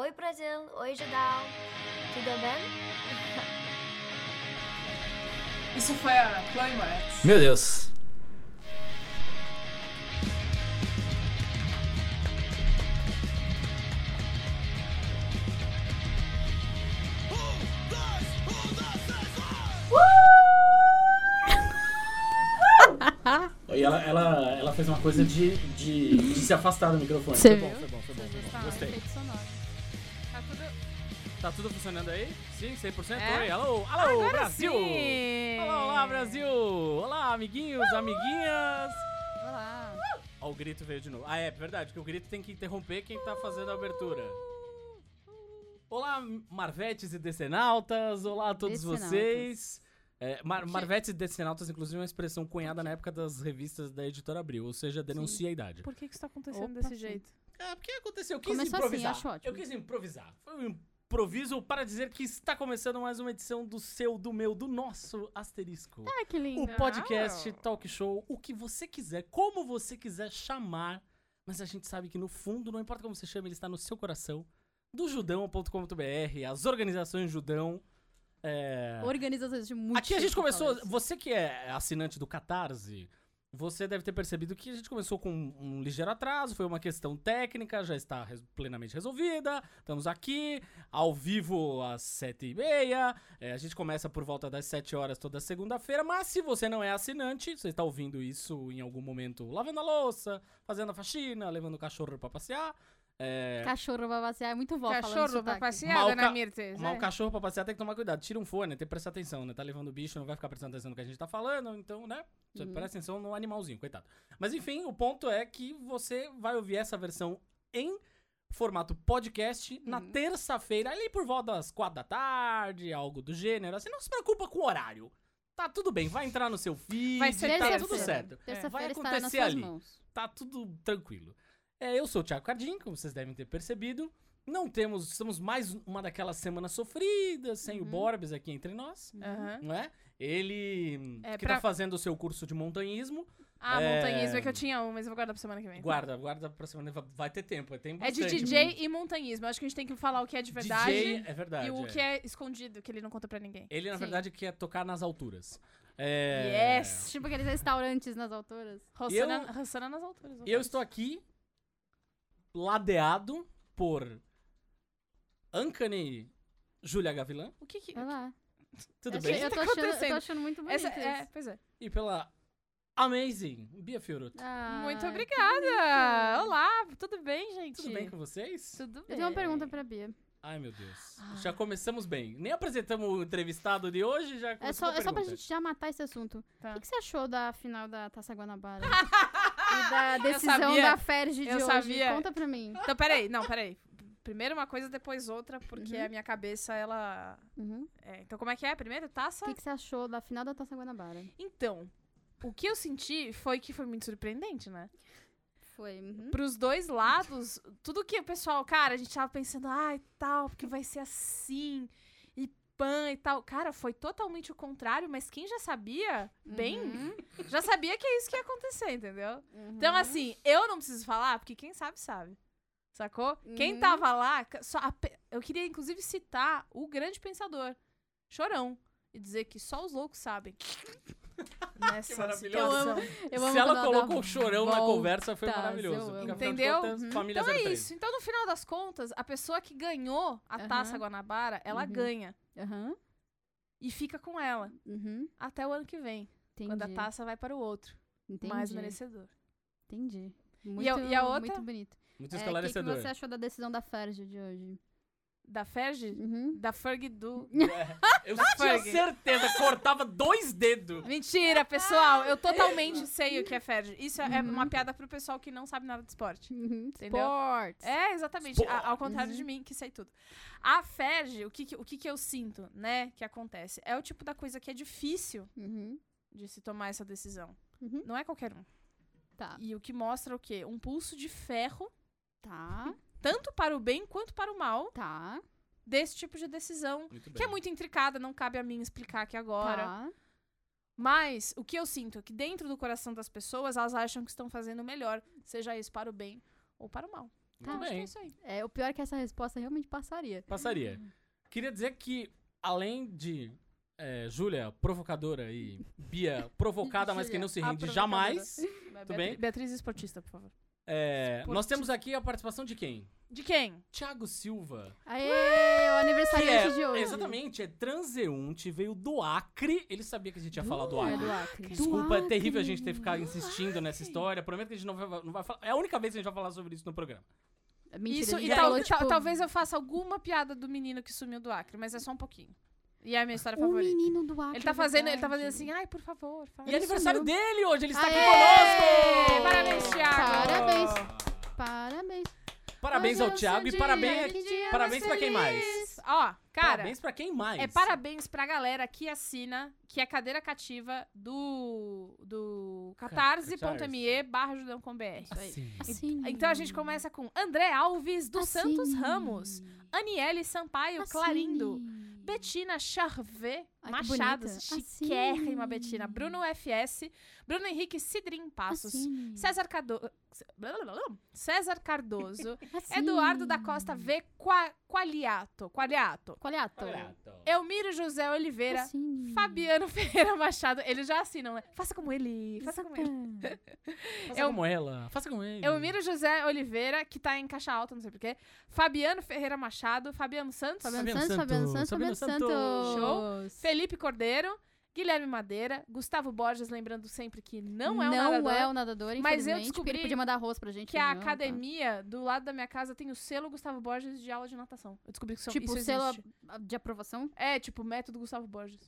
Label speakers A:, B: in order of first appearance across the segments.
A: Oi, Brasil. Oi, Judal. Tudo bem?
B: Isso foi a Chloe Moretz.
C: Meu Deus. E ela, ela, ela fez uma coisa de, de, de se afastar do microfone.
D: Você
C: foi bom, foi bom, foi bom. Foi bom. Gostei.
B: Tá tudo...
C: Tá tudo funcionando aí? Sim, 100%?
B: É?
C: Oi, alô, alô,
B: Agora
C: Brasil!
B: sim!
C: Olá, olá, Brasil! Olá, amiguinhos, amiguinhas!
B: Olá.
C: Ó, o grito veio de novo. Ah, é verdade, que o grito tem que interromper quem tá fazendo a abertura. Olá, Marvetes e Decenautas! Olá a todos
D: Decenautas.
C: vocês! É, Mar Marvetes e Decenautas, inclusive, é uma expressão cunhada na época das revistas da editora Abril, ou seja, denuncia a idade.
B: Por que que isso tá acontecendo
D: Opa,
B: desse
D: sim.
B: jeito?
C: É, porque aconteceu, eu quis
D: Começou assim,
C: improvisar.
D: acho ótimo.
C: Eu quis improvisar. Foi um improviso para dizer que está começando mais uma edição do seu, do meu, do nosso asterisco.
D: Ah, que
C: O
D: lindo.
C: podcast,
B: Ah.
C: talk show, o que você quiser, como você quiser chamar. Mas a gente sabe que no fundo, não importa como você chama, ele está no seu coração. Do judão.com.br, as organizações Judão. É...
D: Organizações de muito
C: Aqui a gente começou. Você que é assinante do Catarse, você deve ter percebido que a gente começou com um ligeiro atraso. Foi uma questão técnica, já está res- plenamente resolvida. Estamos aqui, ao vivo às sete e meia. É, a gente começa por volta das sete horas toda segunda-feira. Mas se você não é assinante, você está ouvindo isso em algum momento lavando a louça, fazendo a faxina, levando o cachorro pra passear. É,
D: Cachorro pra passear é muito vó
B: Cachorro pra passear,
C: Mal
B: dona
C: ca-
B: Mirtes. é.
C: o cachorro pra passear tem que tomar cuidado. Tira um fone, tem que prestar atenção, né? Tá levando o bicho, não vai ficar prestando atenção no que a gente tá falando, então, né? Você
D: Uhum.
C: presta atenção no animalzinho, coitado. Mas enfim, o ponto é que você vai ouvir essa versão em formato podcast na
D: Uhum.
C: terça-feira, ali por volta das quatro da tarde, algo do gênero. Assim, não se preocupa com o horário. Tá tudo bem, vai entrar no seu feed,
B: Vai ser
C: tá tudo certo. Vai
D: Terça-feira estará nas
C: acontecer ali.
D: mãos.
C: Tá tudo tranquilo. É, eu sou o Thiago Cardim, como vocês devem ter percebido. Não temos, estamos mais uma daquelas semanas sofridas, sem o
D: Uhum.
C: Borbes aqui entre nós,
B: Aham.
C: não é? Ele
B: É,
C: que
B: pra-
C: tá fazendo o seu curso de montanhismo.
B: Ah,
C: É.
B: montanhismo é que eu tinha um, mas eu vou guardar pra semana que vem.
C: Guarda, guarda pra semana, vai- vai ter tempo, tem
B: É de
C: bastante.
B: DJ e montanhismo. Eu acho que a gente tem que falar o que é de verdade
C: DJ, é verdade.
B: e o
C: é.
B: que é escondido, que ele não conta pra ninguém.
C: Ele, na
D: Sim.
C: verdade, quer tocar nas alturas. É...
B: Yes!
D: Tipo aqueles restaurantes nas alturas.
B: Roçando, roçando nas alturas.
C: E eu estou aqui ladeado por Ancane Júlia Gavilã.
B: O que que...
D: Vai lá.
C: Tudo
D: eu
C: bem?
D: achei- Eu tô,
B: tá
D: achando, eu tô achando muito bonito
B: Essa, é, pois é.
C: E pela Amazing Bia Fiorotto.
D: Ah,
B: Muito obrigada! Olá, tudo bem, gente?
C: Tudo bem com vocês?
B: Tudo bem.
D: Eu tenho uma pergunta pra Bia.
C: Ai, meu Deus.
B: Ah.
C: Já começamos bem. Nem apresentamos o entrevistado de hoje, já
D: É
C: começou
D: só,
C: com a
D: é só pra gente já matar esse assunto.
B: Tá.
D: O que, que você achou da final da Taça Guanabara? da decisão da Ferge de
B: Eu
D: hoje?
B: sabia.
D: Conta pra mim.
B: Então, peraí, não, peraí. Primeiro uma coisa, depois outra, porque
D: Uhum.
B: a minha cabeça, ela...
D: Uhum.
B: é, então, como é que é? Primeiro,
D: O
B: taça?
D: que, que você achou da final da Taça Guanabara?
B: Então, o que eu senti foi que foi muito surpreendente, né?
D: Foi. Uhum.
B: Pros dois lados, tudo que o pessoal, cara, a gente tava pensando, ai, tal, porque vai ser assim, pan e tal. Cara, foi totalmente o contrário, mas quem já sabia, bem,
D: Uhum.
B: já sabia que é isso que ia acontecer, entendeu?
D: Uhum.
B: Então, assim, eu não preciso falar, porque quem sabe, sabe. Sacou? Quem
D: Uhum.
B: tava lá, só a eu queria inclusive citar o grande pensador, Chorão, e dizer que só os loucos sabem. Nessa situação.
D: Eu amo
C: Se ela colocou o chorão na conversa, foi maravilhoso.
B: Entendeu?
C: contas,
D: Uhum.
B: Então é isso. Então, no final das contas, a pessoa que ganhou a
D: Aham.
B: taça Guanabara, ela
D: Uhum.
B: ganha.
D: Aham.
B: E fica com ela
D: Uhum.
B: até o ano que vem.
D: Entendi.
B: Quando a taça vai para o outro.
D: Entendi.
B: Mais merecedor.
D: Entendi. Muito,
B: a- e a outra?
D: Muito bonito.
C: Muito
D: É, O que,
C: esclarecedor.
D: que você achou da decisão da Ferge de hoje?
B: Da Ferg?
D: Uhum.
B: Da Ferg do.
C: É, eu tinha
B: Ferg.
C: certeza, cortava dois dedos.
B: Mentira, pessoal. Eu totalmente sei o que é Ferg. Isso é
D: Uhum.
B: uma piada pro pessoal que não sabe nada de esporte.
D: Uhum.
B: Entendeu?
D: Sports.
B: É, exatamente.
C: Sport.
B: A- ao contrário de
D: Uhum.
B: mim, que sei tudo. A Ferg, o que, que- o que, que eu sinto, né, que acontece? É o tipo da coisa que é difícil
D: Uhum.
B: de se tomar essa decisão.
D: Uhum.
B: Não é qualquer um.
D: Tá.
B: E o que mostra o quê? Um pulso de ferro,
D: Tá.
B: Tanto para o bem quanto para o mal,
D: Tá.
B: desse tipo de decisão.
C: Muito
B: Que é muito intricada, não cabe a mim explicar aqui agora.
D: Tá.
B: Mas o que eu sinto é que dentro do coração das pessoas, elas acham que estão fazendo o melhor, seja isso para o bem ou para o mal.
D: Tá,
C: Muito
B: que é
C: bem.
B: isso aí.
D: É, o pior é que essa resposta realmente passaria.
C: Passaria. Queria dizer que, além de é, Júlia, provocadora, e Bia, provocada, mas que não se rende jamais,
B: Beatri-
C: bem?
B: Beatriz Esportista, por favor.
C: É, nós temos aqui a participação de quem?
B: De quem?
C: Tiago Silva.
D: Aê, o aniversariante
C: é,
D: de hoje.
C: exatamente, é transeunte, veio do Acre. Ele sabia que a gente ia falar do
D: É,
C: Acre.
D: do Acre.
C: Desculpa, é
D: Do
C: terrível a
D: Acre.
C: gente ter ficar insistindo nessa história. Prometo que a gente não vai, não vai falar. É a única vez que a gente vai falar sobre isso no programa.
D: Mentira,
B: Isso, e tal-
D: falou,
B: tal-
D: tipo,
B: talvez eu faça alguma piada do menino que sumiu do Acre, mas é só um pouquinho. E é a minha história
D: O
B: favorita.
D: menino do Acre.
B: Ele tá
D: é
B: fazendo, ele tá fazendo assim, ai, por favor, fala.
C: E é aniversário dele hoje, ele está aqui
D: Aê!
C: conosco!
B: Parabéns, Thiago!
D: Parabéns. Parabéns.
C: Parabéns
D: Hoje
C: ao
D: é o
C: Thiago e parabéns,
D: que
C: parabéns pra quem mais?
B: Ó, cara,
C: Parabéns pra quem mais?
B: é parabéns pra galera que assina, que é cadeira cativa do, do catarse.me barra judão com BR.
C: Assim.
D: Assim.
B: Então a gente começa com André Alves dos. Santos Ramos, Aniele Sampaio
D: Assim.
B: Clarindo, Betina Charvet
D: Ai, que
B: Machado,
D: bonita.
B: chiquérrima
D: Assim.
B: Betina, Bruno FS, Bruno Henrique Cidrim Passos,
D: Assim.
B: César, Cado... César Cardoso,
D: Assim.
B: Eduardo da Costa V Qua... Qualiato, Qualiato,
D: Qualiato.
B: Elmiro José Oliveira,
D: Assim.
B: Fabiano Ferreira Machado, eles já assinam, né? Faça como ele, faça como ele.
C: Faça
B: Eu-
C: como ela, faça como ele.
B: Elmiro José Oliveira, que tá em caixa alta, não sei porquê. Fabiano Ferreira Machado, Fabiano Santos,
D: Fabiano
C: Fabiano
D: Santos, Fabiano
C: Santos,
D: Santos, Fabiano
C: Fabiano
D: Santos.
B: Felipe Cordeiro, Guilherme Madeira, Gustavo Borges, lembrando sempre que não é um
D: não
B: nadador,
D: é o nadador,
B: Mas eu descobri
D: ele podia mandar arroz pra gente.
B: que a
D: não, tá.
B: academia do lado da minha casa tem o selo Gustavo Borges de aula de natação. Eu descobri que isso,
D: Tipo,
B: isso
D: selo
B: existe.
D: de aprovação?
B: É, tipo, método Gustavo Borges.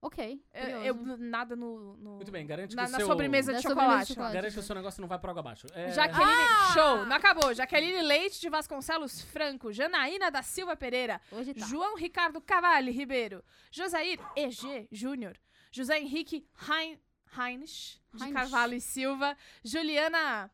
D: Ok.
B: Eu, eu
D: curioso.
B: nada no, no-
C: Muito bem, garante
B: na,
C: que o
B: na
C: seu...
B: sobremesa de
D: Da sobremesa de
B: chocolate.
D: chocolate.
C: Garante que o seu negócio não vai pra água abaixo. É...
B: Jaqueline, show, não acabou. Jaqueline Leite de Vasconcelos Franco, Janaína da Silva Pereira,
D: Hoje tá.
B: João Ricardo Cavalli Ribeiro, Josair EG Júnior, José Henrique Hein, Heinrich de. Carvalho e Silva, Juliana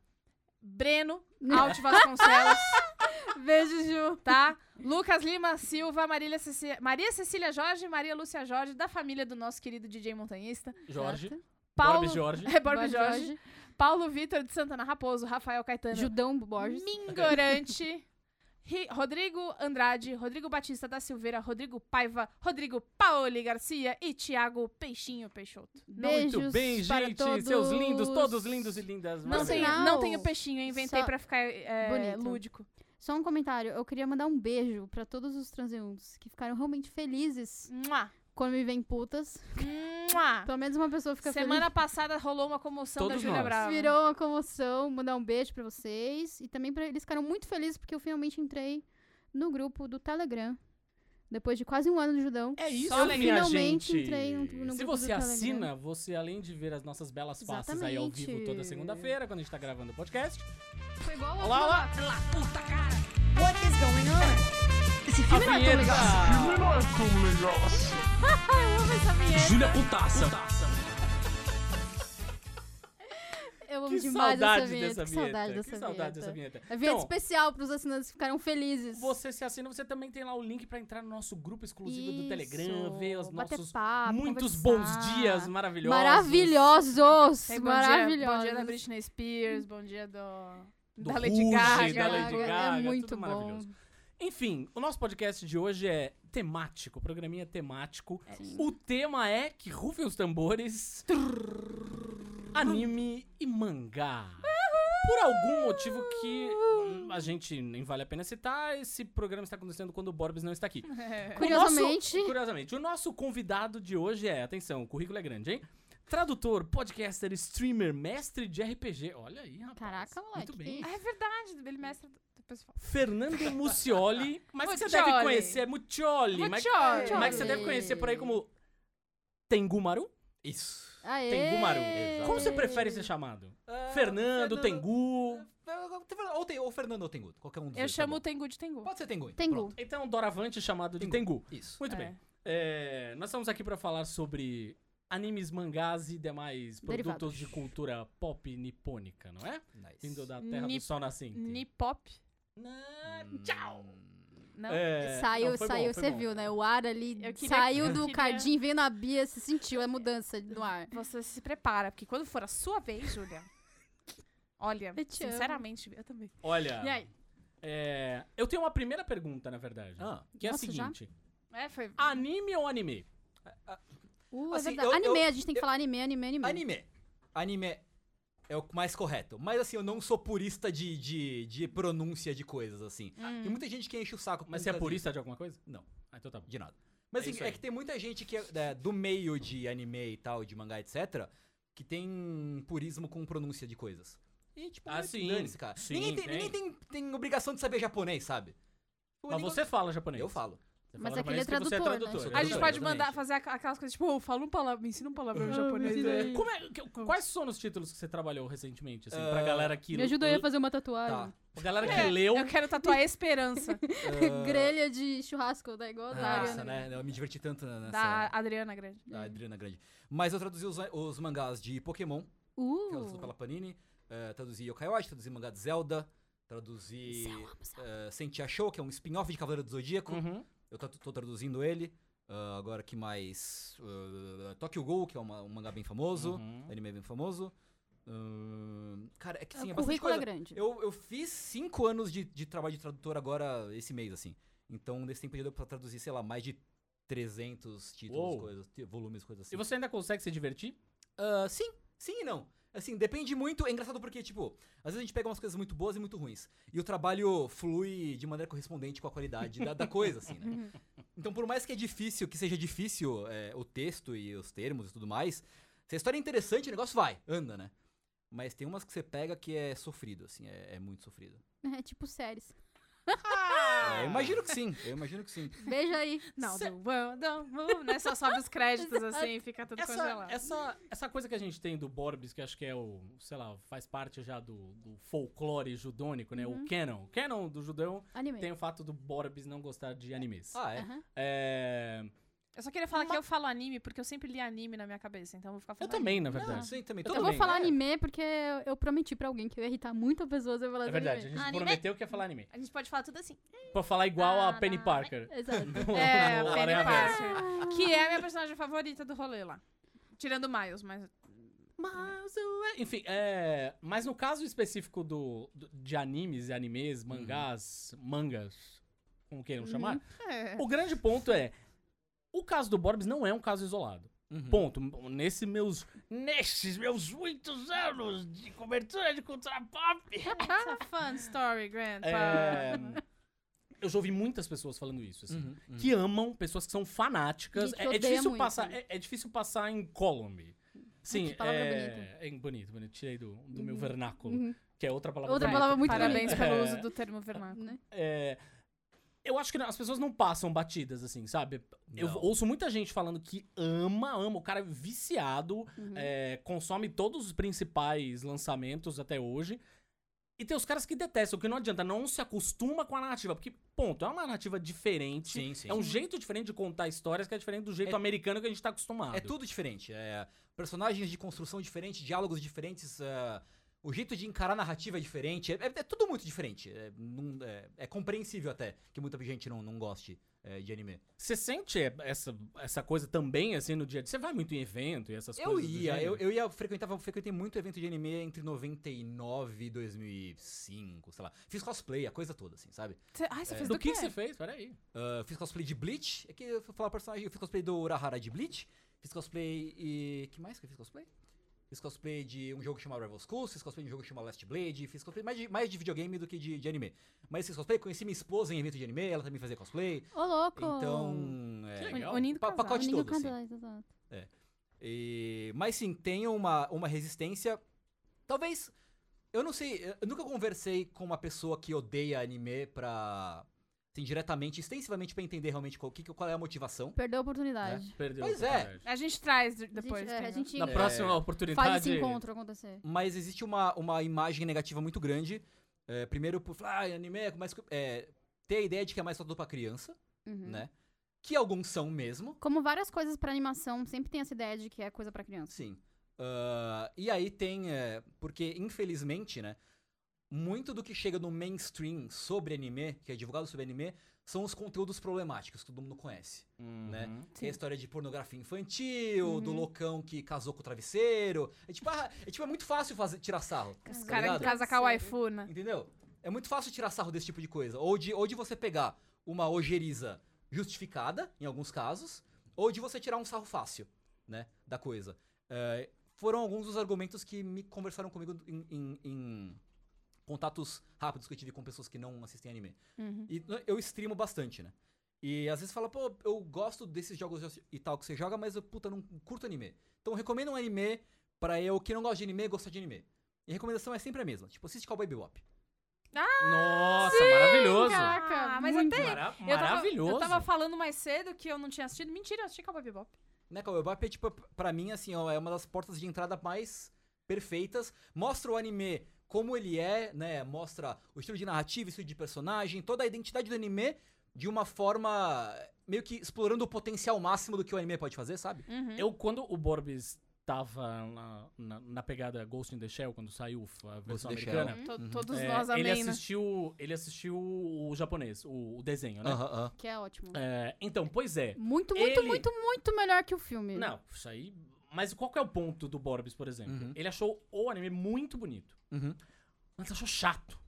B: Breno, Alt Vasconcelos,
D: Beijo, Ju.
B: tá? Lucas Lima Silva, Marília Cecília, Maria Cecília Jorge, Maria Lúcia Jorge, da família do nosso querido DJ montanhista,
C: Jorge.
B: Paulo,
C: Borbes Jorge.
B: é
D: Borges
B: Jorge, Paulo Vitor de Santana Raposo, Rafael Caetano,
D: Judão Borges.
B: Mingorante, Ri- Rodrigo Andrade, Rodrigo Batista da Silveira, Rodrigo Paiva, Rodrigo Paoli Garcia e Thiago Peixinho Peixoto. Não,
D: Beijos
C: Muito bem,
D: para
C: gente.
D: todos.
C: Seus lindos, todos lindos e lindas.
B: não,
D: final-
B: não tem o peixinho, eu inventei
D: Só-
B: pra ficar é, lúdico.
D: Só um comentário. Eu queria mandar um beijo pra todos os transeuntes que ficaram realmente felizes
B: Mua,
D: quando me veem putas.
B: mua.
D: Pelo menos uma pessoa fica
B: Semana passada rolou uma comoção da
C: Todos
B: Júlia
C: nós.
B: Brava.
D: feliz. Virou uma comoção. Mandar um beijo pra vocês. E também pra eles ficaram muito felizes porque eu finalmente entrei no grupo do Telegram. Depois de quase um ano de judão.
C: É isso, minha
D: finalmente
C: gente.
D: entrei no- no
C: Se
D: grupo
C: você
D: do Telegram.
C: assina, você além de ver as nossas belas faces aí ao vivo toda segunda-feira, quando a gente tá gravando o podcast.
D: Foi igual
C: Olá, olá.
D: What is going on? Esse
C: A
D: filme não é tão
C: vinheta.
D: legal.
C: Júlia Putaça.
D: Eu amo
C: Que
D: demais
C: saudade
D: essa vinheta.
C: dessa
D: que
C: vinheta.
D: saudade dessa
C: que saudade
D: vinheta.
C: dessa vinheta.
D: A vinheta
C: Então,
D: especial pros assinantes que ficaram felizes.
C: você se assina, você também tem lá o link pra entrar no nosso grupo exclusivo do Telegram,
D: Isso,
C: ver os
D: bater
C: nossos
D: papo,
C: muitos
D: conversar.
C: bons dias maravilhosos.
D: Maravilhosos!
B: Tem bom dia,
D: maravilhosos.
B: bom dia da Britney Spears, bom dia do,
C: Do
B: da Lady
C: Ruge,
B: Gaga.
C: da Lady
D: É
C: Gaga,
D: muito
C: tudo
D: bom.
C: maravilhoso. Enfim, o nosso podcast de hoje é temático, o programinha é temático.
D: Sim.
C: O tema é que rufem os tambores. anime e mangá. Por algum motivo que a gente nem vale a pena citar, esse programa está acontecendo quando o Borbs não está aqui.
B: É.
C: O
D: Curiosamente-
C: nosso- curiosamente, o nosso convidado de hoje é, atenção, o currículo é grande, hein? Tradutor, podcaster, streamer, mestre de RPG. Olha aí, rapaz.
D: Caraca, moleque,
C: Muito bem.
B: Ah, é verdade, ele mestre. Depois eu falo.
C: Fernando Mucioli, mas que você
B: Muccioli.
C: deve conhecer, Muccioli, mas,
B: Muccioli.
C: mas que você deve conhecer por aí como Tengumaru?
E: Isso.
D: Aê!
C: Tengumaru.
E: Exato.
C: Como você prefere ser chamado?
E: Ah,
C: Fernando, Tengu.
E: Ou, tem, ou Fernando ou Tengu. Qualquer um dos
B: Eu
E: dois. tá
B: chamo
E: bom.
B: o Tengu de Tengu.
E: Pode ser Tengu. então.
D: Tengu.
E: Pronto.
C: Então, doravante chamado de Tengu.
E: Isso.
C: Muito
B: É.
C: bem. É, nós estamos aqui para falar sobre animes, mangás e demais produtos
D: Derivados.
C: de cultura pop nipônica, não é?
E: Nice.
C: Vindo da terra
B: Nip-
C: do sol nascente.
B: Nipop.
E: Hum,
C: Tchau!
B: Não.
C: É,
D: Saiu,
C: não,
D: saiu,
C: bom,
D: você
C: bom.
D: viu, né? O ar ali
B: queria-
D: saiu do
B: queria-
D: cardinho, veio na Bia, se sentiu a mudança no ar.
B: Você se prepara, porque quando for a sua vez, Júlia. Olha,
D: Eu te amo.
B: sinceramente, eu também.
C: Olha,
B: E aí?
C: É, eu tenho uma primeira pergunta, na verdade.
E: Ah.
C: Que é a seguinte:
B: É, foi.
C: anime ou anime?
D: Uh, é
E: Assim,
D: verdade.
E: eu-
D: anime,
E: eu-
D: a gente tem que
E: eu-
D: falar anime, anime, anime.
E: Anime. Anime é o mais correto. Mas assim, eu não sou purista de, de, de pronúncia de coisas, assim. Tem muita gente que enche o saco.
C: Mas você é purista de alguma coisa?
E: Não.
C: Ah, então tá bom.
E: De nada. Mas
C: É
E: assim, é, que tem muita gente que é, é, do meio de anime e tal, de mangá, etc., que tem purismo com pronúncia de coisas. E, tipo,
C: Ah,
E: é,
C: sim,
E: dane-se, cara.
C: sim,
E: ninguém tem,
C: tem.
E: ninguém tem, tem obrigação de saber japonês, sabe?
C: Mas
E: ninguém-
C: você fala japonês.
E: Eu falo.
C: Você
D: Mas
C: fala
D: aquele é
C: japonês porque
D: tradutor, né?
C: é tradutor.
B: A gente pode mandar fazer aqu- aquelas coisas, tipo, oh, fala um palavra, me ensina um palavrão
D: Ah,
B: japonês.
C: é, que- quais são os títulos que você trabalhou recentemente, assim, pra
E: Ah,
C: galera que...
D: Me ajuda aí a fazer uma tatuagem.
E: Tá.
C: A galera que
B: É,
C: leu...
B: Eu quero tatuar esperança
E: Ah,
D: Grelha de churrasco, da igual a da
E: Nossa,
D: Ariana.
E: né? Eu me diverti tanto nessa...
B: da Adriana Grande.
E: da Adriana Grande. Mas eu traduzi os, os mangás de Pokémon, que é traduzido
D: Uh.
E: pela Panini. eh, traduzi Yokai Watch, traduzi mangá de Zelda. Traduzi uh, Sentia Show, que é um spin-off de Cavaleiro do Zodíaco.
C: Uhum.
E: Eu tô, tô traduzindo ele. Ah, agora que mais. Uh, Tokyo Ghoul, que é uma- um mangá bem famoso.
C: Uhum.
E: Anime bem famoso. Ahn, cara, é que assim, é
D: o
E: bastante
D: currículo é
E: coisa.
D: grande.
E: Eu, eu fiz cinco anos de, de trabalho de tradutor agora, esse mês, assim. Então, nesse tempo já deu pra traduzir, sei lá, mais de 300 títulos,
C: Uou.
E: coisas, volumes, coisas assim.
C: E você ainda consegue se divertir?
E: Ah, sim, sim e não. Assim, depende muito. É engraçado porque, tipo, às vezes a gente pega umas coisas muito boas e muito ruins. E o trabalho flui de maneira correspondente com a qualidade da, da coisa, assim, né? Então, por mais que é difícil, que seja difícil é, o texto e os termos e tudo mais, se a história é interessante, o negócio vai, anda, né? Mas tem umas que você pega que é sofrido, assim, é, é muito sofrido.
D: É tipo séries.
E: É, eu imagino que sim, eu imagino que sim.
D: Veja aí.
B: Não, do well, do, uh, né? Só sobe os créditos assim e fica tudo
C: Essa,
B: congelado.
C: essa, essa coisa que a gente tem do Borbs, que acho que é o, sei lá, faz parte já do, do folclore judônico, né? O canon. O canon do judeu
D: Anime.
C: tem o fato do Borbs não gostar de animes.
E: Ah, é?
D: Aham.
C: É...
B: Eu só queria falar que eu falo anime porque eu sempre li anime na minha cabeça, então eu vou ficar
C: Eu
B: falando.
C: também, na
E: Não,
C: verdade.
E: sim, também.
C: Eu
E: Tudo
D: Eu vou falar
E: é.
D: anime porque eu prometi pra alguém que eu ia irritar muita pessoas eu falar
C: É
D: de
C: verdade, a
D: anime.
C: gente
B: Anime.
C: prometeu que ia falar anime.
B: A gente pode falar tudo assim.
C: Pra falar igual a
B: Ah,
C: Penny
B: não.
C: Parker.
D: Exato.
C: no-
B: É,
C: no
B: Penny. Parker. Que é a minha personagem favorita do rolê lá. Tirando o Miles, mas.
C: Mas eu- é, Enfim, é, mas no caso específico do, do- de animes e animes, mangás, mangas, como queiram chamar,
B: É.
C: o grande ponto é, o caso do Borbs não é um caso isolado.
E: Uhum.
C: Ponto. Nesse meus, nesses meus muitos anos de cobertura de cultura pop,
B: It's a fun story, Grandpa.
C: é, eu já ouvi muitas pessoas falando isso, assim.
E: Uhum, uhum.
C: que amam, pessoas que são fanáticas.
D: Que
C: É, é difícil
D: muito.
C: passar, é, é difícil passar em column. Sim,
D: que palavra
C: é, é bonito, bonito. Tirei do, do meu vernáculo,
D: Uhum.
C: que é outra palavra.
D: Outra
C: bonita.
D: palavra muito
B: Parabéns
D: bonita.
B: pelo
C: É.
B: uso do termo vernáculo.
D: Né?
C: É, eu acho que as pessoas não passam batidas, assim, sabe? Eu
E: Não.
C: ouço muita gente falando que ama, ama. O cara é viciado,
D: Uhum.
C: é, consome todos os principais lançamentos até hoje. E tem os caras que detestam, que não adianta, não se acostuma com a narrativa. Porque, ponto, é uma narrativa diferente.
E: Sim, sim.
C: É um jeito diferente de contar histórias que é diferente do jeito
E: É-
C: americano que a gente tá acostumado.
E: É tudo diferente. É, personagens de construção diferente, diálogos diferentes, é, o jeito de encarar a narrativa é diferente. É, é- é tudo muito diferente. É, não- é- é compreensível até que muita gente não, não goste é, de anime.
C: Você sente essa, essa coisa também, assim, no dia a dia? Você vai muito em evento e essas
E: Eu
C: coisas? do
E: ia, eu, eu ia, frequentava, frequentei muito evento de anime entre 99 e 2005, sei lá. Fiz cosplay, a coisa toda, assim, sabe?
B: Cê- Ai, você fez
C: Do
B: do,
C: que que você fez? Peraí.
E: Ah, fiz cosplay de Bleach. É que eu vou falar personagem. Eu fiz cosplay do Urahara de Bleach. Fiz cosplay e. que mais que eu fiz cosplay? Fiz cosplay de um jogo que chama Rival Schools, fiz cosplay de um jogo que chama Last Blade, fiz cosplay mais de, mais de videogame do que de, de anime. Mas fiz cosplay, conheci minha esposa em evento de anime, ela também fazia cosplay.
D: Ô, louco!
E: Então. É,
C: legal.
B: Unindo
E: Pa-
B: casal.
E: pacote
D: Unindo
E: todo, assim.
D: casais, exato.
E: E- mas sim, tem uma, uma resistência. Talvez. Eu não sei, eu nunca conversei com uma pessoa que odeia anime pra. Assim, diretamente, extensivamente pra entender realmente qual, que, qual é a motivação.
D: Perdeu a oportunidade.
C: Perdeu.
E: Pois
C: a
E: é.
B: A gente traz de-
D: A gente-
B: depois.
D: é, a gente
C: Na
E: É.
C: próxima oportunidade.
D: faz esse encontro acontecer.
E: Mas existe uma, uma imagem negativa muito grande. É, primeiro, por falar, ah, anime é mais. É, ter a ideia de que é mais voltado pra criança,
D: Uhum.
E: né? Que alguns são mesmo.
D: Como várias coisas pra animação, sempre tem essa ideia de que é coisa pra criança.
E: Sim. Ah, e aí tem. é, porque, infelizmente, né? Muito do que chega no mainstream sobre anime, que é divulgado sobre anime, são os conteúdos problemáticos que todo mundo conhece. né?
C: Uhum.
E: Tem a história de pornografia infantil, do loucão que casou com o travesseiro. É tipo, ah, é, tipo, é muito fácil fazer, tirar sarro.
B: Os
E: tá
B: caras
E: ligado?
B: em casa com a waifu, né?
E: Entendeu? É muito fácil tirar sarro desse tipo de coisa. Ou de, ou de você pegar uma ojeriza justificada, em alguns casos, ou de você tirar um sarro fácil, né, da coisa. É, foram alguns dos argumentos que me conversaram comigo em, em- em contatos rápidos que eu tive com pessoas que não assistem anime.
B: Uhum.
E: E n- eu streamo bastante, né? E às vezes fala, pô, eu gosto desses jogos e tal que você joga, mas eu, puta, não curto anime. Então eu recomendo um anime pra eu que não gosta de anime gostar de anime. E a recomendação é sempre a mesma. Tipo, assiste Cowboy Bebop.
C: Nossa, maravilhoso.
D: Caraca,
B: Ah, mas
D: muito.
B: até
C: Mara-
B: eu tava,
C: maravilhoso.
B: eu tava falando mais cedo que eu não tinha assistido. Mentira, eu assisti Cowboy Bebop.
E: Né, Cowboy Bebop é, tipo, pra mim, assim, ó, é uma das portas de entrada mais perfeitas. Mostra o anime como ele é, né? Mostra o estilo de narrativa, o estilo de personagem, toda a identidade do anime de uma forma meio que explorando o potencial máximo do que o anime pode fazer, sabe?
B: Uhum.
C: Eu, quando o Borbis tava na, na, na pegada Ghost in the Shell, quando saiu a versão americana.
B: To-
E: Uhum.
B: Todos
C: é,
B: nós
C: ele
B: amém, né?
C: assistiu ele assistiu o japonês, o, o desenho, né?
D: Que é ótimo.
C: É, então, pois é.
D: Muito, muito,
C: Ele-
D: muito, muito melhor que o filme.
C: Não, isso aí... Mas qual que é o ponto do Borbis, por exemplo?
E: Uhum.
C: Ele achou o anime muito bonito,
E: Uhum.
C: mas achou chato.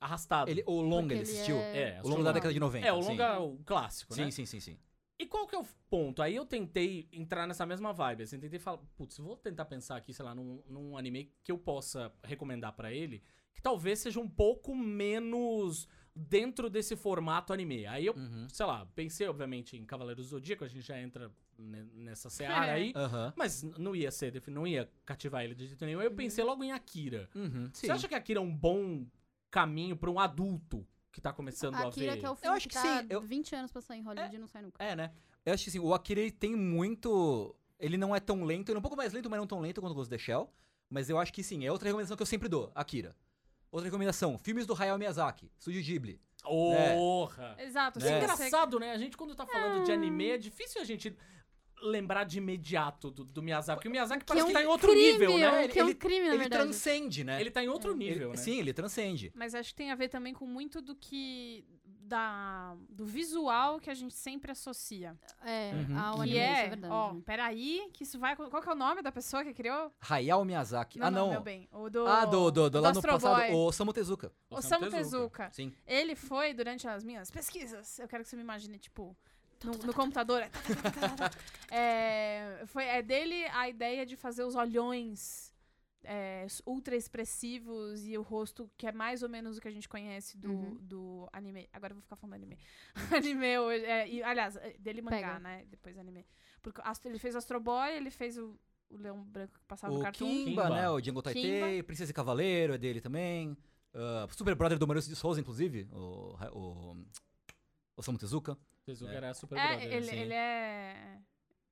C: Arrastado.
E: Ele, o longa
D: Porque
E: ele assistiu?
D: é-
C: É,
E: O longa da década de 90.
C: É, o
E: sim.
C: longa, o clássico, né?
E: Sim, sim, sim, sim.
C: E qual que é o ponto? Aí eu tentei entrar nessa mesma vibe, assim, tentei falar, putz, vou tentar pensar aqui, sei lá, num, num anime que eu possa recomendar pra ele, que talvez seja um pouco menos dentro desse formato anime. Aí eu,
E: Uhum.
C: sei lá, pensei, obviamente, em Cavaleiros do Zodíaco, a gente já entra ne- nessa seara
B: É.
C: aí,
E: Aham.
C: mas não ia ser, não ia cativar ele de jeito nenhum. Aí eu pensei logo em Akira.
E: Uhum. Sim.
C: Você acha que Akira é um bom caminho pra um adulto que tá começando a
D: Akira,
C: ver?
D: que é o filme
E: acho
D: que,
E: que
D: tá
E: sim, eu-
D: 20 anos pra sair em Hollywood e não sai nunca.
E: É, né? Eu acho que assim, o Akira ele tem muito. Ele não é tão lento, ele é um pouco mais lento, mas não tão lento quanto o Ghost in the Shell. Mas eu acho que sim, é outra recomendação que eu sempre dou, Akira. Outra recomendação, filmes do Hayao Miyazaki, Studio Ghibli.
C: Porra!
B: Exato.
C: Isso é
E: É.
C: engraçado, né? A gente, quando tá falando de anime, é difícil a gente lembrar de imediato do, do Miyazaki. Porque o Miyazaki parece que,
D: é um
C: tá em outro
D: crime,
C: nível, né?
D: Que é um
E: Ele-
D: crime, na
E: ele
D: verdade.
E: transcende, né?
C: Ele tá em outro nível,
E: Ele-
C: né?
E: Sim, ele transcende.
B: Mas acho que tem a ver também com muito do que. Da, do visual que a gente sempre associa.
D: É,
E: Uhum.
D: ao
B: Que
D: anime, isso
B: é,
D: é verdade.
B: ó, peraí, que isso vai. Qual que é o nome da pessoa que criou?
E: Hayao Miyazaki. ah, não.
B: meu bem. O do.
E: Ah, do, do, do lá no passado,
B: Boy.
E: o Osamu Tezuka.
B: O Samu Tezuka.
E: Sim.
B: Ele foi, durante as minhas pesquisas, eu quero que você me imagine, tipo, no, no computador. é, foi, é dele a ideia de fazer os olhões é, ultra expressivos e o rosto que é mais ou menos o que a gente conhece do,
D: Uhum.
B: do anime. Agora eu vou ficar falando anime. anime hoje. é, e, aliás, é, dele mangá,
D: Pega.
B: né? Depois anime. Porque ele fez o Astro Boy, ele fez o, o Leão Branco que passava no
E: O
B: Cartoon.
E: Kimba,
C: Kimba.
E: né? O Django Taitei, Princesa e Cavaleiro é dele também. Ah, Super Brother do Maurício de Souza, inclusive. O, o, Osamu Tezuka.
C: Tezuka
E: É.
C: era super
B: É,
C: brother.
B: ele,
E: sim.
B: ele é.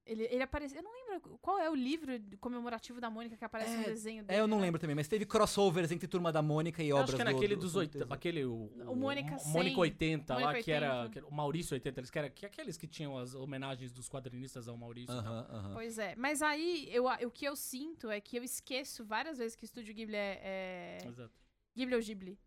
B: Ele, ele aparece. Eu não lembro qual é o livro comemorativo da Mônica que aparece no
E: É,
B: desenho dele.
E: É, eu não
B: né?
E: lembro também, mas teve crossovers entre Turma da Mônica e
C: Eu
E: obras
C: acho que é
E: do-
C: naquele
E: do
C: dos
E: Osamu
C: 80,
E: Tezuka.
C: aquele o,
B: O Mônica
C: o Mônica
B: 100,
C: 80 lá,
B: Mônica
C: que era
B: 80.
C: que era o Maurício 80, eles que, era, que aqueles que tinham as homenagens dos quadrinistas ao Maurício. e tal.
E: Aham, aham.
B: Pois é. Mas aí, eu, o que eu sinto é que eu esqueço várias vezes que o Estúdio Ghibli é. é...
C: Exato.
B: Ghibli ou Ghibli?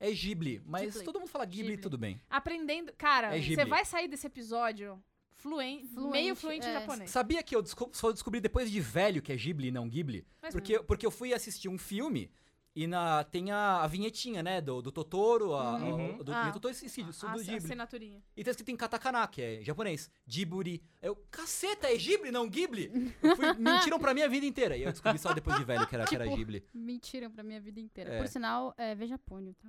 E: É Ghibli, mas
B: Ghibli.
E: todo mundo fala Ghibli,
B: Ghibli.
E: tudo bem.
B: Aprendendo. Cara,
E: É
B: você vai sair desse episódio fluen...
D: Fluente,
B: meio fluente em
D: é.
B: japonês.
E: Sabia que eu desco- só descobri depois de velho que é Ghibli e não Ghibli?
B: Mas-
E: Porque, porque eu fui assistir um filme e na, tem a, a vinhetinha, né? Do, do Totoro, a,
C: Uhum.
E: o- do,
B: Ah.
E: e Totoro esse, esse,
B: a,
E: do
B: a
E: Ghibli.
B: assinaturinha.
E: E tá escrito em katakana, que é japonês. Jiburi. Eu, caceta, é Ghibli, não Ghibli? Eu fui- mentiram pra mim a vida inteira. E eu descobri só depois de velho que era, que era
D: Tipo,
E: Ghibli.
D: Mentiram pra minha vida inteira.
E: É.
D: Por sinal, é, veja Pônio, tá?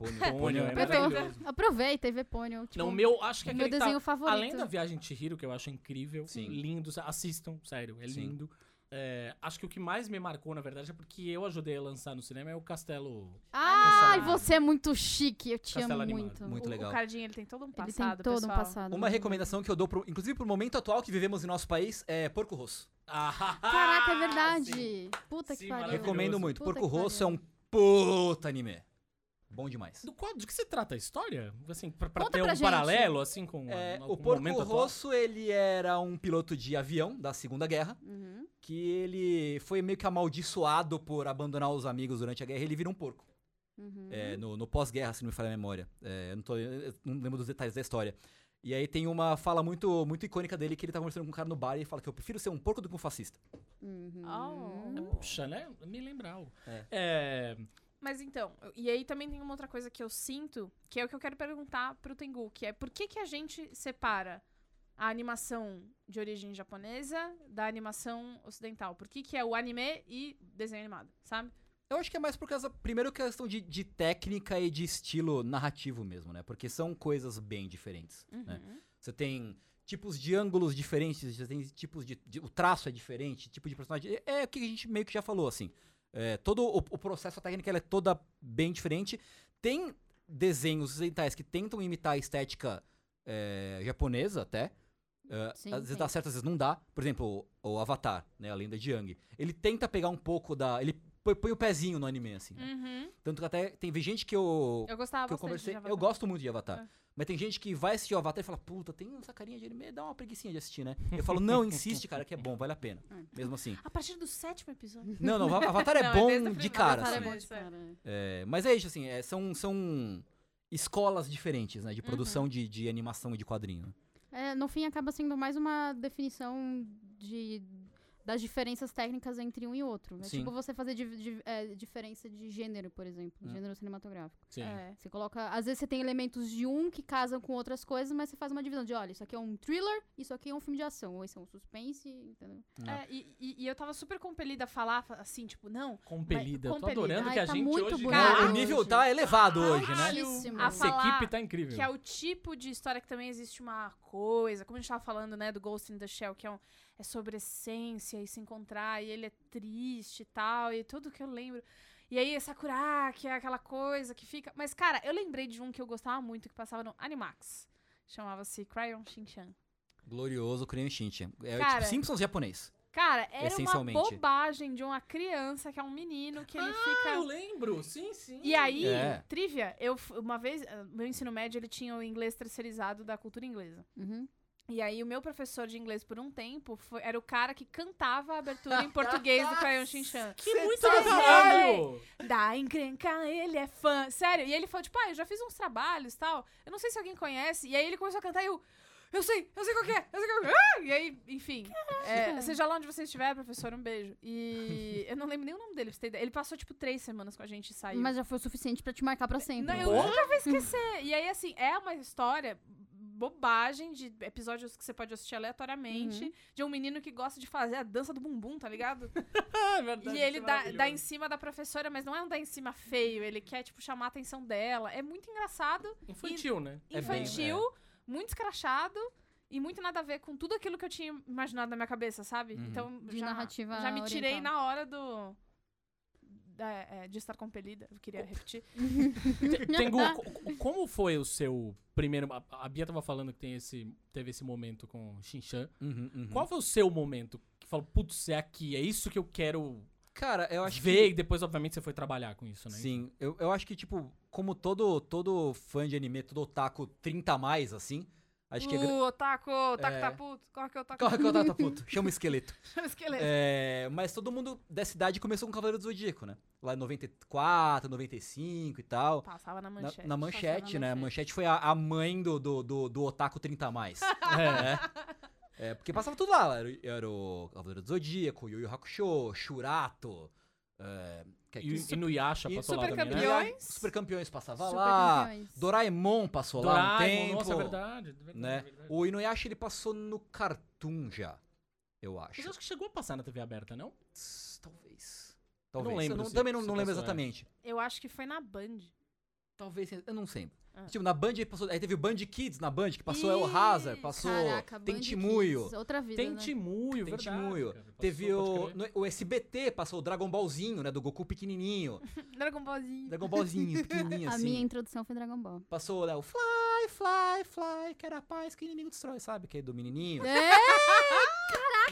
E: Pônio,
C: Pônio, é maravilhoso.
D: Aproveita e vê Pônio. Tipo,
C: Não, o meu, acho que é
D: meu
C: aquele que tá-
D: desenho favorito.
C: Além da Viagem de Chihiro, que eu acho incrível,
E: Sim.
C: lindo, assistam, sério, é
E: Sim.
C: lindo. É, acho que o que mais me marcou, na verdade, é porque eu ajudei a lançar no cinema é o Castelo.
D: Ai,
C: Essa-
D: você é muito chique. Eu te
C: Castelo
D: amo
C: animado.
D: muito.
E: Muito
B: o,
E: legal.
B: O Cardinho, ele tem todo um
D: Ele
B: passado,
D: tem todo um
B: pessoal.
D: passado.
E: Uma recomendação que eu dou, pro, inclusive pro momento atual que vivemos em nosso país, é Porco Rosso.
C: Ah,
D: Caraca, é
C: sim.
D: verdade. Puta
C: Sim,
D: que pariu.
E: Recomendo muito.
D: Puta
E: Porco Rosso é um puta anime. Bom demais.
C: Do qual, de que se trata a história? Assim, pra, pra ter
D: pra
C: um
D: gente.
C: paralelo, assim, com,
E: É, o Porco
C: momento atual?
E: Rosso, ele era um piloto de avião da Segunda Guerra,
D: Uhum.
E: que ele foi meio que amaldiçoado por abandonar os amigos durante a guerra e ele vira um porco.
D: Uhum.
E: É, no, no pós-guerra, se não me falha a memória. É, eu, não tô- eu não lembro dos detalhes da história. E aí tem uma fala muito, muito icônica dele que ele tá conversando com um cara no bar e ele fala que eu prefiro ser um porco do que um fascista.
D: Uhum.
B: Oh.
C: Puxa, né? Me lembra algo.
E: É.
C: É,
B: Mas então, e aí também tem uma outra coisa que eu sinto, que é o que eu quero perguntar pro Tengu, que é por que que a gente separa a animação de origem japonesa da animação ocidental? Por que que é o anime e desenho animado, sabe?
E: Eu acho que é mais por causa, primeiro, questão de, de técnica e de estilo narrativo mesmo, né? Porque são coisas bem diferentes, né?
B: Uhum.
E: Você tem tipos de ângulos diferentes, você tem tipos de, de- O traço é diferente, tipo de personagem. É, é o que a gente meio que já falou, assim. É, todo o, o processo, a técnica, ela é toda bem diferente. Tem desenhos ocidentais que tentam imitar a estética é, japonesa até. É,
D: Sim,
E: às vezes
D: tem.
E: dá certo, às vezes não dá. Por exemplo, o, o Avatar, né? A lenda de Yang. Ele tenta pegar um pouco da. Ele põe, põe o pezinho no anime, assim. né?
B: Uhum.
E: Tanto que até tem gente que eu,
B: Eu gostava
E: que eu conversei. Eu gosto muito de Avatar.
B: É.
E: Mas tem gente que vai assistir o Avatar e fala, puta, tem essa carinha de anime, dá uma preguicinha de assistir, né? Eu falo, não, insiste, cara, que é bom, vale a pena. Mesmo assim.
B: A partir do sétimo episódio.
E: Não, não, Avatar é
B: Não, é
E: bom
B: a
E: de cara,
B: Avatar é
E: assim.
B: bom.
D: bom de
B: é.
D: cara. é.
E: É, mas é isso, assim, é, são, são escolas diferentes, né? De produção de, de animação e de quadrinho.
D: É, no fim, acaba sendo mais uma definição de, das diferenças técnicas entre um e outro. É
E: Sim.
D: tipo você fazer di- di- é, diferença de gênero, por exemplo,
E: Hum.
D: gênero cinematográfico.
C: Sim.
B: É.
D: Você coloca. Às vezes você tem elementos de um que casam com outras coisas, mas você faz uma divisão de, olha, isso aqui é um thriller, isso aqui é um filme de ação, ou isso é um suspense, entendeu?
B: É, e, e- e eu tava super compelida a falar assim, tipo, não,
C: Compelida. Eu tô
B: compelida.
C: adorando
D: Ai,
C: que a
D: tá
C: gente
D: muito
C: hoje...
E: o
D: hoje.
E: nível tá elevado hoje, né?
B: A
C: Essa equipe tá incrível.
B: que é o tipo de história que também existe uma coisa, como a gente tava falando, né, do Ghost in the Shell, que é, um, é sobre essência e se encontrar, e ele é triste e tal, e tudo que eu lembro. E aí, Sakura, que é aquela coisa que fica. Mas, cara, eu lembrei de um que eu gostava muito, que passava no Animax. Chamava-se Cryon Shinchan.
E: Glorioso Kurian Shinchan. É
B: Cara,
E: tipo Simpsons japonês.
B: Cara, era uma bobagem de uma criança que é um menino que ele
C: Ah,
B: fica.
C: eu lembro. Sim, sim.
B: E aí,
E: É.
B: trivia, eu uma vez, ah, meu ensino médio, ele tinha o inglês terceirizado da cultura inglesa.
D: Uhum.
B: E aí, o meu professor de inglês, por um tempo, foi- era o cara que cantava a abertura em português do Crayon Shinchan.
C: Que muito
B: tá
C: caralho!
B: Da encrenca, ele é fã. Sério. E ele falou, tipo, ah, eu já fiz uns trabalhos e tal. Eu não sei se alguém conhece. E aí ele começou a cantar e eu. Eu sei, eu sei qual que é, eu sei qual que é. Ah! E aí, enfim. É, seja lá onde você estiver, professor, um beijo. E eu não lembro nem o nome dele, pra você ter ideia. Ele passou, tipo, três semanas com a gente e saiu.
D: Mas já foi o suficiente pra te marcar pra sempre.
B: Não,
D: né?
B: eu nunca vou esquecer. E aí, assim, é uma história bobagem de episódios que você pode assistir aleatoriamente
D: Uhum.
B: de um menino que gosta de fazer a dança do bumbum, tá ligado?
C: É verdade,
B: e ele
C: é
B: dá, dá em cima da professora, mas não é um dá em cima feio, ele quer, tipo, chamar a atenção dela. É muito engraçado,
C: Infantil, né?
E: É bem,
B: infantil, muito escrachado e muito nada a ver com tudo aquilo que eu tinha imaginado na minha cabeça, sabe?
E: Uhum.
B: Então,
D: De
B: já,
D: narrativa
B: já me tirei
D: oriental.
B: na hora do. Da- é, de estar compelida, eu queria repetir.
C: Te- Tengu, co- como foi o seu primeiro... A, Bia tava falando que tem esse, teve esse momento com o Shinchan.
E: Uhum, uhum.
C: Qual foi o seu momento que falou, putz, é aqui, é isso que eu quero
E: Cara, eu acho
C: ver
E: que...
C: e depois, obviamente, você foi trabalhar com isso, né?
E: Sim, eu, eu acho que, tipo, como todo, todo fã de anime, todo otaku 30 a mais, assim, acho que... é
B: Uh, otaku, otaku
E: É.
B: tá puto, corre que o otaku
E: Corre que o otaku tá puto, chama o esqueleto.
B: tá esqueleto.
E: É, mas todo mundo dessa idade começou com Cavaleiro do Zodíaco, né? Lá em 94, 95 e tal.
B: Passava na
E: Na,
B: manchete.
E: na manchete, né? A
D: manchete.
E: foi a, a mãe do, do, do, do Otaku 30 a mais.
C: É.
E: É, porque passava tudo lá. Era, era o Cavaleiro do Zodíaco, Yu Yu Hakusho, Shurato. É, que-
C: E,
E: que-
C: e no Yasha
E: e
C: passou lá
B: Super
C: também, né?
E: Super Campeões passava
D: Super
E: lá.
D: Campeões.
E: Doraemon passou lá um
C: Doraemon,
E: tempo.
C: nossa, é verdade. é verdade,
E: né?
C: é verdade.
E: O Inuyasha ele passou no Cartoon já, eu acho.
C: Mas eu acho que chegou a passar na TV aberta, não?
E: Tss, Talvez.
C: não
E: Talvez.
C: lembro
E: Eu
C: se-
E: também não,
C: se
E: não lembro
C: passou, é.
E: exatamente.
B: Eu acho que foi na Band.
E: Talvez, eu não sei.
B: Ah.
E: Tipo, na Band aí passou. Aí teve o Band Kids na Band, que passou El Hazard,
B: Ih,
E: passou
D: Caraca,
E: Tentimuyo.
D: Kids, Outra vida,
C: Tem
D: né?
C: Timuyo,
E: Tem.
C: Passou,
E: Teve o, no- o SBT, passou o Dragon Ballzinho, né? Do Goku pequenininho.
B: Dragon Ballzinho.
E: Dragon Ballzinho, pequenininho
D: A
E: assim.
D: minha introdução foi Dragon Ball.
E: Passou né, o Fly, Fly, Fly, quero a paz que o inimigo destrói, sabe? Que é do menininho.
D: É,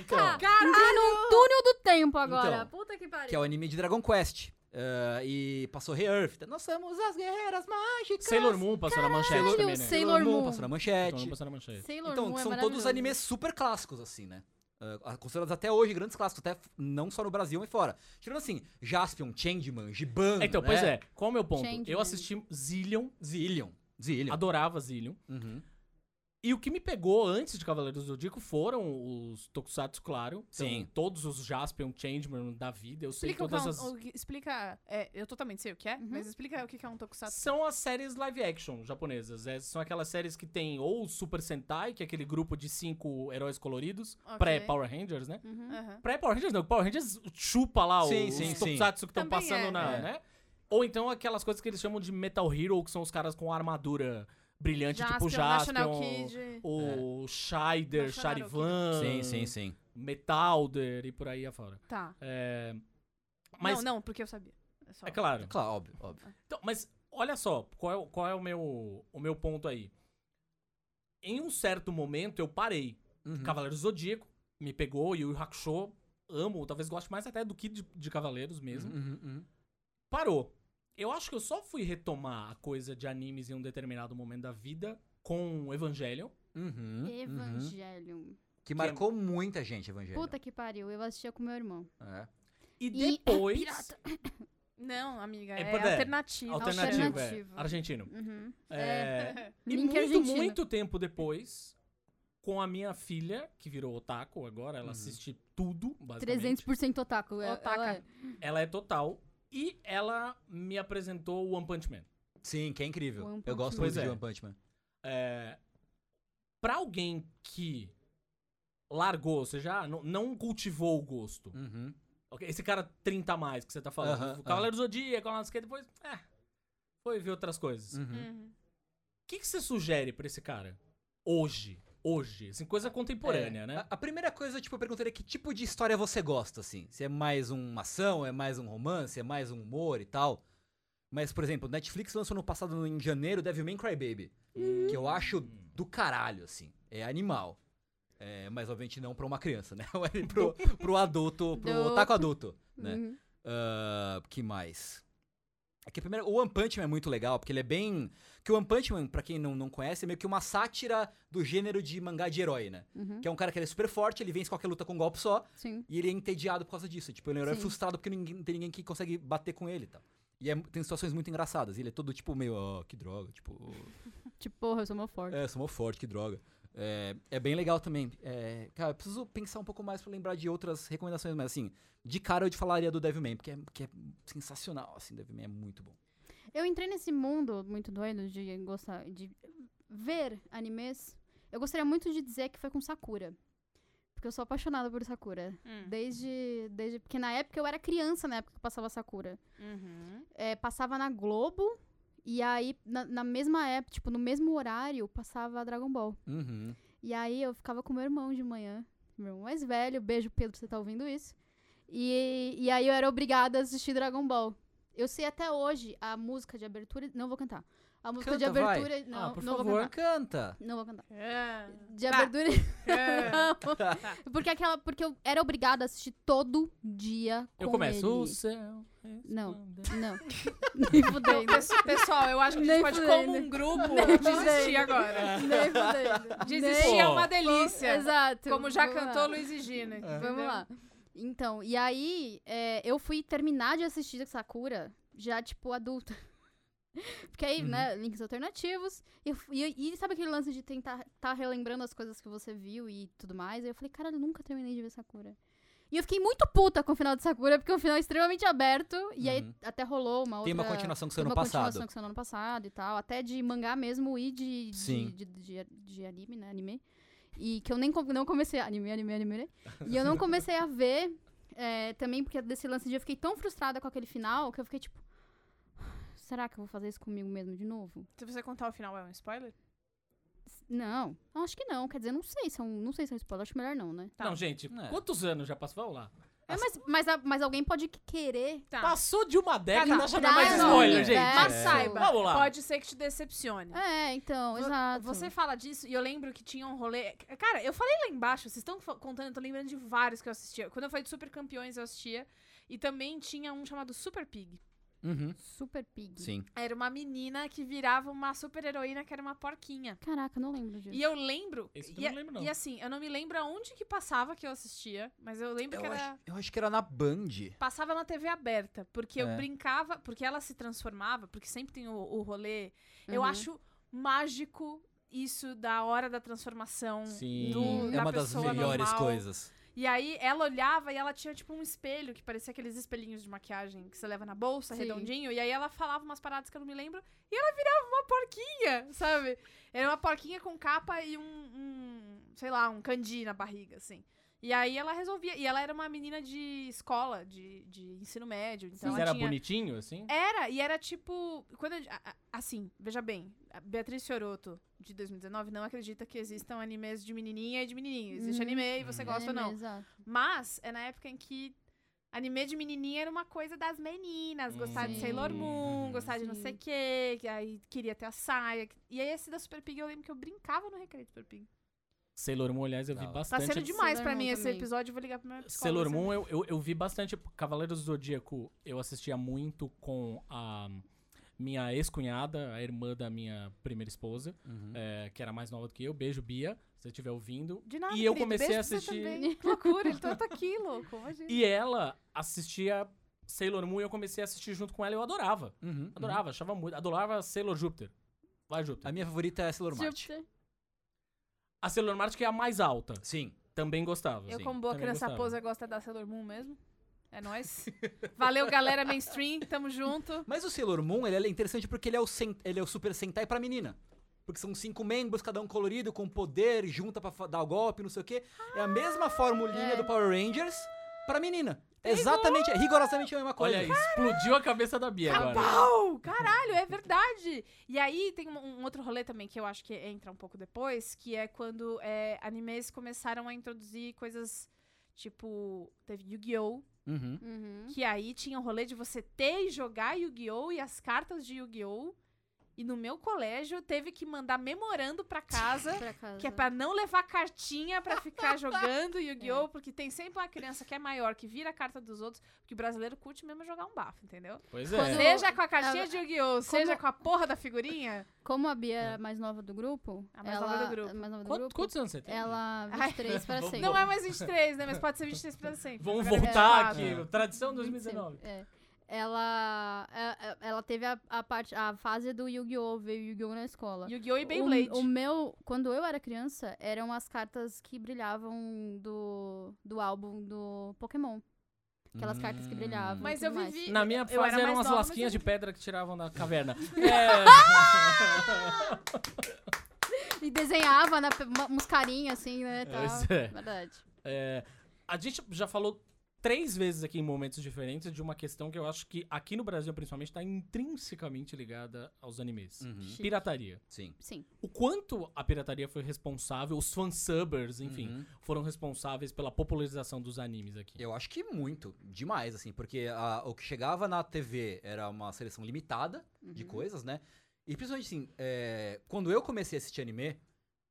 E: Então,
D: entrei num túnel do tempo agora.
E: Então,
D: Puta que pariu.
E: que é o anime de Dragon Quest. Ah, e passou Re-Earth. Nós somos as guerreiras mágicas.
C: Sailor Moon passou na manchete
D: Caralho,
C: também, né?
D: Sailor Moon.
E: passou na
C: Sailor
E: manchete.
C: Moon passou na manchete.
D: Sailor
E: Então,
D: Moon é
E: são todos
D: maravilhoso.
E: animes super clássicos, assim, né? Ah, considerados até hoje grandes clássicos, até não só no Brasil, mas fora. Tirando assim, Jaspion, Changeman, Giban.
C: Então,
E: né?
C: pois é, qual é o meu ponto?
D: Changeman.
C: Eu assisti Zillion,
E: Zillion. Zillion.
C: adorava Zillion.
E: Uhum.
C: E o que me pegou antes de Cavaleiros do Zodíaco foram os Tokusatsu, claro. Então,
E: Sim.
C: Todos os Jaspion, Changeman da vida. Eu sei
B: Explica, o que
C: todas
B: é
C: as...
B: um, o que- explica é, eu totalmente sei o que é,
D: Uhum.
B: mas explica o que é um tokusatsu.
C: São as séries live action japonesas. É, são aquelas séries que tem ou o Super Sentai, que é aquele grupo de cinco heróis coloridos,
B: Ok.
C: pré-Power Rangers, né?
D: Uhum.
B: Aham.
C: Pré-Power Rangers não, Power Rangers chupa lá
E: Sim,
C: os
E: sim, sim.
C: Tokusatsu que estão passando
B: é.
C: na,
E: É.
C: né? Ou então aquelas coisas que eles chamam de Metal Hero, que são os caras com armadura brilhante, tipo
B: Jaspion, National
C: Jaspion,
B: Kid.
C: o Shider,
B: National
C: Charivan,
E: Sim, sim, sim.
C: Metalder e por aí afora.
B: Tá.
C: É, mas,
B: Não, não, porque eu sabia. É, só-
C: é claro.
E: Claro, óbvio, óbvio.
C: Então, mas olha só, qual é, o- qual é o, meu, o meu ponto aí? Em um certo momento eu parei.
E: Uhum.
C: Cavaleiros do Zodíaco me pegou e o Hakusho amo, talvez goste mais até do que de, de Cavaleiros mesmo.
E: Uhum, uhum.
C: Parou. Eu acho que eu só fui retomar a coisa de animes em um determinado momento da vida com Evangelion.
E: Uhum, uhum.
D: Evangelion.
E: Que marcou muita gente, Evangelho.
D: Puta que pariu, eu assistia com meu irmão.
E: É.
C: E
D: E-
C: depois.
D: pirata.
B: Não, amiga,
C: É
B: é,
C: poder.
B: alternativo.
C: Alternativo, é.
D: Alternativo.
C: Argentino.
D: Uhum.
C: É, e
D: Link
C: muito,
D: argentino.
C: muito tempo depois, com a minha filha, que virou otaku agora, ela
E: Uhum.
C: assiste tudo, basicamente.
D: 300% otaku. é-
B: Otaka.
D: ela é.
C: Ela é total. E ela me apresentou o One Punch Man.
E: Sim, que é incrível.
D: One
E: Eu gosto
C: Man.
E: muito
C: Pois
E: de
C: é.
E: One Punch Man.
C: É, pra alguém que largou, ou seja, não, não cultivou o gosto.
E: Uhum.
C: Ok, Esse cara 30 a mais que você tá falando.
E: Aham,
C: o Cavaleiro do Zodíaco, não sei o que, depois. É. Foi ver outras coisas. O
E: Uhum.
B: Uhum.
C: que, que você sugere pra esse cara? Hoje. Hoje. Assim, coisa contemporânea,
E: É,
C: né?
E: A, a primeira coisa, tipo, eu perguntaria que tipo de história você gosta, assim. Se é mais uma ação, é mais um romance, é mais um humor e tal. Mas, por exemplo, Netflix lançou no passado, em janeiro, Devilman Crybaby. Que eu acho do caralho, assim. É animal. É, mas, obviamente, não pra uma criança, né? É pro, pro adulto, pro
D: Adulto.
E: otaku adulto, né?
D: Uhum.
E: Ah, que mais? É que primeiro, o One Punch Man é muito legal, porque ele é bem. Que o One Punch Man, pra quem não, não conhece, é meio que uma sátira do gênero de mangá de herói, né?
D: Uhum.
E: Que é um cara que ele é super forte, ele vence qualquer luta com um golpe só,
D: Sim.
E: e ele é entediado por causa disso. Tipo, ele é um herói
D: Sim.
E: frustrado porque ninguém, não tem ninguém que consegue bater com ele e tal. E é- tem situações muito engraçadas. E ele é todo tipo meio, ó, que droga, tipo.
D: Tipo, porra, eu sou uma forte.
E: É, sou mó forte, que droga. É, é bem legal também. É, cara, eu preciso pensar um pouco mais pra lembrar de outras recomendações, mas assim, de cara eu te falaria do Devilman, porque é, que é sensacional, assim, Devilman é muito bom.
D: Eu entrei nesse mundo muito doido de gostar de ver animes. Eu gostaria muito de dizer que foi com Sakura. Porque eu sou apaixonada por Sakura.
B: Hum.
D: Desde, desde. Porque na época eu era criança, na época que passava Sakura.
B: Uhum.
D: É, passava na Globo. E aí, na, na mesma época, tipo, no mesmo horário, passava Dragon Ball.
E: Uhum.
D: E aí eu ficava com meu irmão de manhã. Meu irmão mais velho. Beijo, Pedro, você tá ouvindo isso. E, e aí eu era obrigada a assistir Dragon Ball. Eu sei até hoje a música de abertura. Não vou cantar. A música de
E: Canta, vai.
D: abertura. Não,
C: Ah, por
D: não vou
C: favor.
D: cantar.
E: Canta!
D: Não vou cantar.
B: É.
D: De
B: Tá.
D: abertura.
B: É.
D: Não. porque aquela. Porque eu era obrigada a assistir todo dia. Com
C: Eu começo.
D: Ele.
C: O céu.
D: Não.
C: resplandece."
D: Não. Nem.
B: Pes- Pessoal, eu acho que a
D: Nem
B: gente pode,
D: fudendo.
B: como um grupo,
D: Nem
B: desistir
D: fudendo.
B: agora.
D: Nem fudendo.
B: Desistir
D: Nem-
B: é uma delícia.
D: Exato.
B: Como já
D: Vamos lá.
B: cantou Luiz e Gina.
C: É.
D: Vamos lá. Então, e aí, é, eu fui terminar de assistir Sakura já, tipo, adulta. Porque aí,
C: Uhum.
D: né, links alternativos. E, e, e sabe aquele lance de tentar tá relembrando as coisas que você viu e tudo mais? Aí eu falei, cara, eu nunca terminei de ver Sakura. E eu fiquei muito puta com o final de Sakura, porque é um final extremamente aberto. E aí
E: Uhum.
D: até rolou uma outra...
E: Tem uma continuação que saiu
D: tem
E: no
D: uma
E: passado.
D: continuação que saiu no ano passado e tal. Até de mangá mesmo e de, de, de, de, de anime, né? Anime. E que eu nem não comecei. Anime, anime, anime, né? E eu não comecei a ver é, também, porque desse lance de eu fiquei tão frustrada com aquele final que eu fiquei tipo. Será que eu vou fazer isso comigo mesmo de novo?
B: Se você contar o final, é um spoiler?
D: Não, acho que não. Quer dizer, não sei se é um, não sei se é um spoiler. Acho melhor não, né?
B: Tá.
C: Não, gente,
E: É.
C: quantos anos já passou? Vamos lá.
D: É, mas, mas, mas alguém pode querer.
B: Tá.
C: Passou de uma década,
B: Tá,
D: tá.
C: não é mais spoiler, gente.
D: universo.
B: Mas
E: É.
B: saiba,
C: Vamos lá.
B: pode ser que te decepcione.
D: É, então,
B: Vo-
D: exato.
B: Você fala disso e eu lembro que tinha um rolê. Cara, eu falei lá embaixo, vocês estão contando, eu tô lembrando de vários que eu assistia. Quando eu falei de Super Campeões, eu assistia. E também tinha um chamado Super Pig.
E: Uhum.
D: Super Pig.
E: Sim.
B: Era uma menina que virava uma super heroína que era uma porquinha.
D: Caraca, não lembro disso.
B: E eu lembro.
C: Esse eu
B: e,
C: não lembro, não.
B: e assim, eu não me lembro aonde que passava que eu assistia, mas eu lembro
E: Eu
B: que era.
E: acho, eu acho que era na Band.
B: Passava na TV aberta, porque eu
E: É.
B: brincava, porque ela se transformava, porque sempre tem o, o rolê. Eu
D: Uhum.
B: acho mágico isso da hora da transformação
C: Sim.
B: do,
E: É
B: da
E: uma das
B: pessoa
E: melhores
B: normal.
E: coisas.
B: E aí ela olhava e ela tinha tipo um espelho que parecia aqueles espelhinhos de maquiagem que você leva na bolsa,
D: Sim.
B: redondinho. E aí ela falava umas paradas que eu não me lembro. E ela virava uma porquinha, sabe? Era uma porquinha com capa e um, um, sei lá, um candi na barriga, assim. E aí ela resolvia. E ela era uma menina de escola, de, de ensino médio. Então
C: Mas
B: ela
C: era
B: tinha...
C: bonitinho, assim?
B: Era, e era tipo. Quando eu- assim, veja bem, a Beatriz Fioroto, de 2019, não acredita que existam animes de menininha e de menininho. Existe
D: Uhum.
B: anime e você gosta ou
D: Anime,
B: não.
D: Exato.
B: Mas é na época em que anime de menininha era uma coisa das meninas. Gostar de
D: Sim.
B: Sailor Moon,
E: Uhum.
B: gostar de não sei o quê. que Aí queria ter a saia. E aí esse da Super Pig eu lembro que eu brincava no recreio do Super Pig.
C: Sailor Moon, aliás, eu vi
E: Tá.
B: Tá
C: bastante.
B: sendo demais
D: Moon
B: mim esse
D: também.
B: episódio. Eu vou ligar pra minha psicóloga.
C: Sailor
B: assim.
C: Moon, eu, eu, eu vi bastante. Cavaleiros do Zodíaco, eu assistia muito com a minha ex-cunhada, a irmã da minha primeira esposa,
E: Uhum.
C: é, que era mais nova do que eu. Beijo, Bia, se você estiver ouvindo.
B: De nada,
C: E eu
B: querido.
C: comecei
B: Beijo
C: a assistir-.
B: Que loucura, ele tá aqui, louco. Imagina.
C: E ela assistia Sailor Moon e eu comecei a assistir junto com ela e eu adorava.
E: Uhum, uhum.
C: Adorava, achava muito. Adorava Sailor Júpiter. Vai, Júpiter.
E: A minha favorita é Sailor.
D: Júpiter.
C: A Sailor Mart, que é a mais alta.
E: Sim.
C: Também gostava.
B: Eu,
E: Sim,
B: como boa
C: também
B: criança
C: gostava.
B: posa, gosta da Sailor Moon mesmo. É nóis. Valeu, galera mainstream. Tamo junto.
E: Mas o Sailor Moon, ele é interessante porque ele é o, sen- ele é o Super Sentai pra menina. Porque são cinco membros, cada um colorido, com poder, junta pra dar o golpe, não sei o quê. É a mesma formulinha
D: É.
E: do Power Rangers pra menina. Exatamente, é rigorosamente a mesma coisa.
C: Olha, explodiu a cabeça da Bia agora.
B: Pau! Caralho, é verdade. E aí tem um, um outro rolê também que eu acho que entra um pouco depois, que é quando é, animes começaram a introduzir coisas tipo. Teve Yu-Gi-Oh!
E: Uhum.
D: Uhum.
B: Que aí tinha o rolê de você ter e jogar Yu-Gi-Oh! e as cartas de Yu-Gi-Oh! E no meu colégio teve que mandar memorando pra casa.
D: Pra casa.
B: Que é pra não levar cartinha pra ficar jogando Yu-Gi-Oh! Porque tem sempre uma criança que é maior, que vira a carta dos outros, porque o brasileiro curte mesmo jogar um bafo, entendeu?
C: Pois
D: Quando-
C: é.
B: Seja com a cartinha
D: Ah,
B: de Yu-Gi-Oh! Seja com a porra da figurinha.
D: Como a Bia é a mais nova do grupo.
B: A mais
D: ela,
B: nova do grupo.
D: a mais nova do
C: Quanto-
D: grupo.
C: quantos anos você tem?
D: Ela
B: Ai.
D: 23 para
C: Vamos-
D: sempre.
B: Não é mais 23, né? Mas pode ser 23 pra sempre.
C: Vamos
B: é
C: voltar
B: 24.
C: aqui. Tradição 2019.
D: É. Ela, é- é- ela teve a, a parte, a fase do Yu-Gi-Oh! Veio Yu-Gi-Oh! na escola.
B: Yu-Gi-Oh! e Beyblade.
D: O, o meu, quando eu era criança, eram as cartas que brilhavam do, do álbum do Pokémon. Aquelas cartas que brilhavam.
B: Mas eu
D: mais.
B: vivi-
C: Na minha
B: Eu
C: fase
B: era
C: eram
B: mais
C: as
B: nova,
C: lasquinhas
B: eu
C: de pedra que tiravam da caverna.
D: E desenhava na, uns carinhos assim, né? Tal.
C: É.
D: Verdade.
C: É, a gente já falou três vezes aqui em momentos diferentes de uma questão que eu acho que aqui no Brasil, principalmente, está intrinsecamente ligada aos animes.
E: Uhum.
C: Pirataria.
E: Sim.
D: Sim.
C: O quanto a pirataria foi responsável, os fansubbers, enfim,
E: Uhum.
C: foram responsáveis pela popularização dos animes aqui.
E: Eu acho que muito, demais, assim, porque a- o que chegava na TV era uma seleção limitada de
D: Uhum.
E: coisas, né? E principalmente assim, é, quando eu comecei a assistir anime,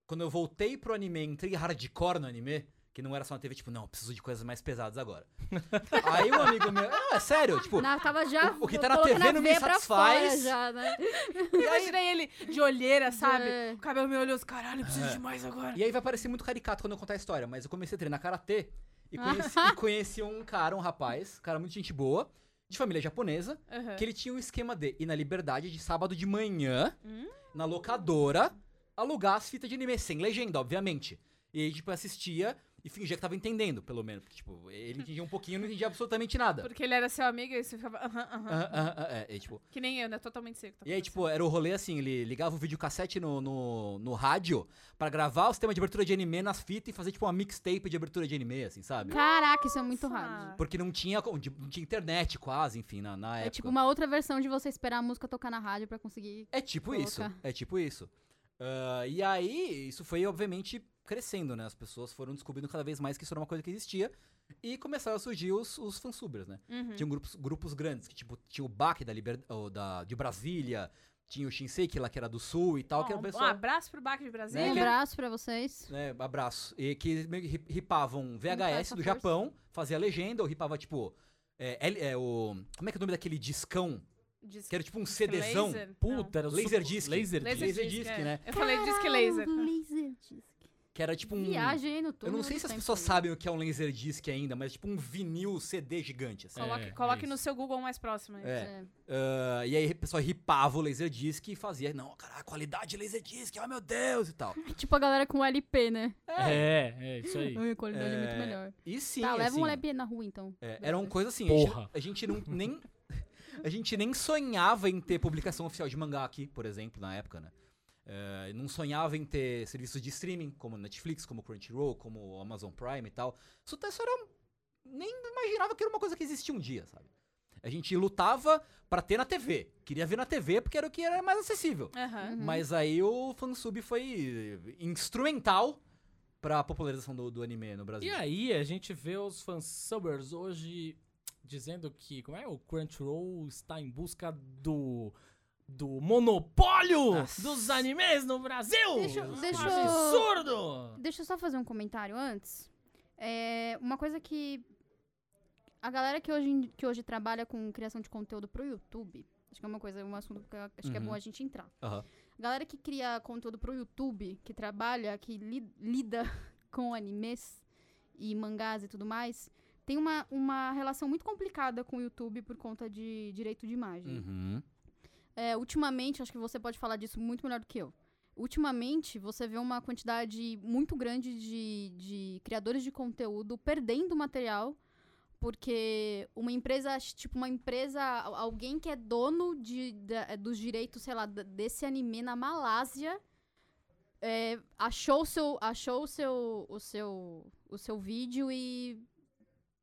E: quando eu voltei pro anime, entrei hardcore no anime, que não era só na TV, tipo, não, eu preciso de coisas mais pesadas agora. Aí um amigo meu, não, é sério, tipo,
D: Na, tava já
E: o- o que tá na TV não me satisfaz.
D: já, né?
B: Eu imaginei ele de olheira, sabe?
D: É.
B: O cabelo meio olhoso. Caralho, eu preciso
E: É.
B: de mais agora.
E: E aí vai parecer muito caricato quando eu contar a história, mas eu comecei a treinar karatê e conheci, e conheci um cara, um rapaz, um cara muito gente boa, de família japonesa,
B: Aham.
E: que ele tinha um esquema de ir na liberdade de sábado de manhã,
B: Hum?
E: na locadora, alugar as fitas de anime, sem legenda, obviamente. E aí, tipo, assistia e fingia que tava entendendo, pelo menos. Porque, tipo, ele entendia um pouquinho, não entendia absolutamente nada.
B: Porque ele era seu amigo e você ficava. Aham, aham.
E: Ah, ah, ah, é, tipo,
B: Que nem eu, né? Totalmente seco.
E: e aí, tipo, era o rolê assim, ele ligava o videocassete no, no, no rádio pra gravar o sistema de abertura de anime nas fitas e fazer, tipo, uma mixtape de abertura de anime, assim, sabe?
D: Caraca, isso é muito raro.
E: Porque não tinha, não tinha internet quase, enfim, na, na época.
D: É tipo uma outra versão de você esperar a música tocar na rádio pra conseguir.
E: É tipo isso.
D: colocar.
E: É tipo isso. Ah, e aí, isso foi, obviamente, crescendo, né? As pessoas foram descobrindo cada vez mais que isso era uma coisa que existia. E começaram a surgir os, os fansubers, né?
B: Uhum.
E: Tinham grupos, grupos grandes, que tipo, tinha o Bach da, Liber... ou da, de Brasília, tinha o Shinsei, que lá que era do Sul e tal, que era o
B: um
E: pessoal...
B: abraço pro Baque de Brasília.
E: Né,
D: Um abraço pra vocês.
E: né, abraço. E que meio que ri- ripavam VHS
D: essa
E: do
D: força.
E: Japão, fazia legenda, ou ripava, tipo... É, L- é, o... Como é que é o nome daquele discão?
B: Diz-
E: Que era tipo um CDzão.
B: laser?
C: Puta, era o
E: Laser disc.
C: Laser,
B: Laser
C: disc.
E: Laser
B: disc,
E: disc,
B: é.
E: né?
B: Eu falei disque laser.
D: Laser disc.
E: que era tipo um...
D: Viagem aí no
E: Eu
D: túnel.
E: não sei se as pessoas sabem o que é um Laserdisc ainda, mas tipo um vinil CD gigante, assim.
C: É,
B: Coloque,
C: é
B: coloque
C: isso.
B: no seu Google mais próximo.
E: É.
D: É.
E: Ah, e aí o pessoal ripava o Laserdisc e fazia, não, cara, a qualidade de Laserdisc, oh meu Deus, e tal.
D: Tipo a galera com LP, né?
C: É, é, isso aí.
D: Ai, a qualidade é, muito
E: É,
D: melhor.
E: E sim,
D: tá, leva
E: assim,
D: um LP na rua, então.
E: é,
D: Beleza.
E: era uma coisa assim, a gente-
C: Porra.
E: A, gente, não nem... A gente nem sonhava em ter publicação oficial de mangá aqui, por exemplo, na época, né? É, não sonhava em ter serviços de streaming, como Netflix, como Crunchyroll, como Amazon Prime e tal. Isso, até- isso era... Nem imaginava que era uma coisa que existia um dia, sabe? A gente lutava pra ter na TV. Queria ver na TV porque era o que era mais acessível.
D: Uhum.
E: Mas aí o fansub foi instrumental pra popularização do, do anime no Brasil.
C: E aí a gente vê os fansubbers hoje dizendo que, como é? O Crunchyroll está em busca do do monopólio
E: Nossa.
C: dos animes no Brasil.
D: Deixa- deixa eu-
C: absurdo.
D: Deixa eu só fazer um comentário antes. É, uma coisa que a galera que hoje, que hoje trabalha com criação de conteúdo pro YouTube, acho que é uma coisa, um assunto que acho que é
E: Uhum.
D: bom a gente entrar.
E: Aham.
D: Galera que cria conteúdo pro YouTube, que trabalha, que li- lida com animes e mangás e tudo mais, tem uma, uma relação muito complicada com o YouTube por conta de direito de imagem.
E: Uhum.
D: É, ultimamente, acho que você pode falar disso muito melhor do que eu. Ultimamente, você vê uma quantidade muito grande de, de criadores de conteúdo perdendo material porque uma empresa, tipo, uma empresa, al- alguém que é dono de, da- dos direitos, sei lá, desse anime na Malásia, é, achou seu, achou o seu, o seu, o seu vídeo e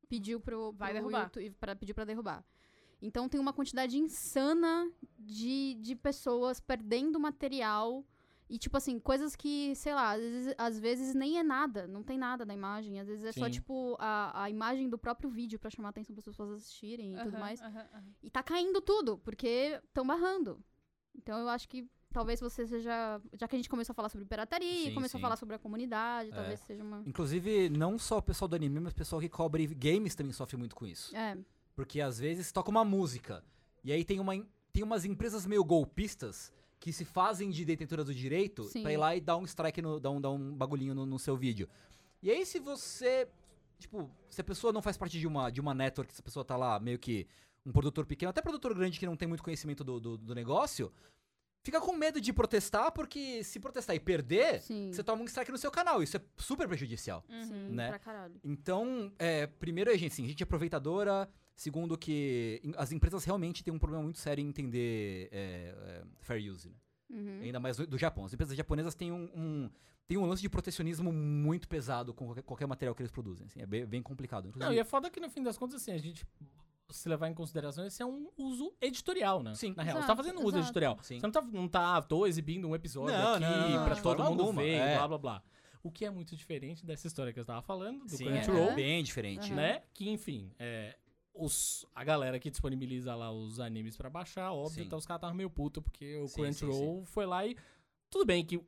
D: pediu pro,
B: Vai
D: pro
B: derrubar.
D: YouTube, pra, pediu pra derrubar. Então tem uma quantidade insana de, de pessoas perdendo material e, tipo assim, coisas que, sei lá, às vezes, às vezes nem é nada, não tem nada na imagem. Às vezes é só,
C: Sim.
D: tipo, a, a imagem do próprio vídeo pra chamar a atenção das pessoas assistirem e tudo mais. E tá caindo tudo, porque estão barrando. Então eu acho que talvez você seja. Já que a gente começou a falar sobre pirataria,
E: Sim,
D: começou
E: sim.
D: a falar sobre a comunidade,
E: É.
D: talvez seja uma.
E: Inclusive, não só o pessoal do anime, mas o pessoal que cobre games também sofre muito com isso.
D: É.
E: Porque às vezes toca uma música. E aí tem, uma, em- tem umas empresas meio golpistas que se fazem de detentora do direito
D: Sim.
E: pra ir lá e dar um strike, no, dar, um, dar um bagulhinho no, no seu vídeo. E aí se você. Tipo, se a pessoa não faz parte de uma, de uma network, se a pessoa tá lá meio que um produtor pequeno, até produtor grande que não tem muito conhecimento do, do, do negócio, fica com medo de protestar, porque se protestar e perder,
D: Sim.
E: você toma um strike no seu canal. Isso é super prejudicial.
D: Sim,
E: né?
D: pra caralho.
E: Então, é, primeiro é gente, assim, a gente é aproveitadora. Segundo, que as empresas realmente têm um problema muito sério em entender é, é, fair use, né?
D: Uhum.
E: Ainda mais do, do Japão. As empresas japonesas têm um, um, têm um lance de protecionismo muito pesado com qualquer, qualquer material que eles produzem. assim, é bem, bem complicado.
C: Não,
E: Inclusive,
C: e é foda que no fim das contas, assim, a gente se levar em consideração, esse é um uso editorial, né?
E: Sim.
C: Na real, você
D: Exato,
C: tá fazendo um uso
D: exato.
C: editorial.
E: Sim.
C: Você não tá, não tá, tô exibindo um episódio
E: Não,
C: aqui
E: não, não,
C: pra todo mundo
E: alguma,
C: ver,
E: é.
C: blá blá blá. O que é muito diferente dessa história que eu tava falando, do
E: Sim,
C: Crunchyroll,
E: é bem diferente.
C: Né? Que, enfim, é, os, a galera que disponibiliza lá os animes pra baixar, óbvio,
E: Sim.
C: então os caras estavam meio puto porque o
E: Sim, sim,
C: Crunchyroll foi lá e. Tudo bem que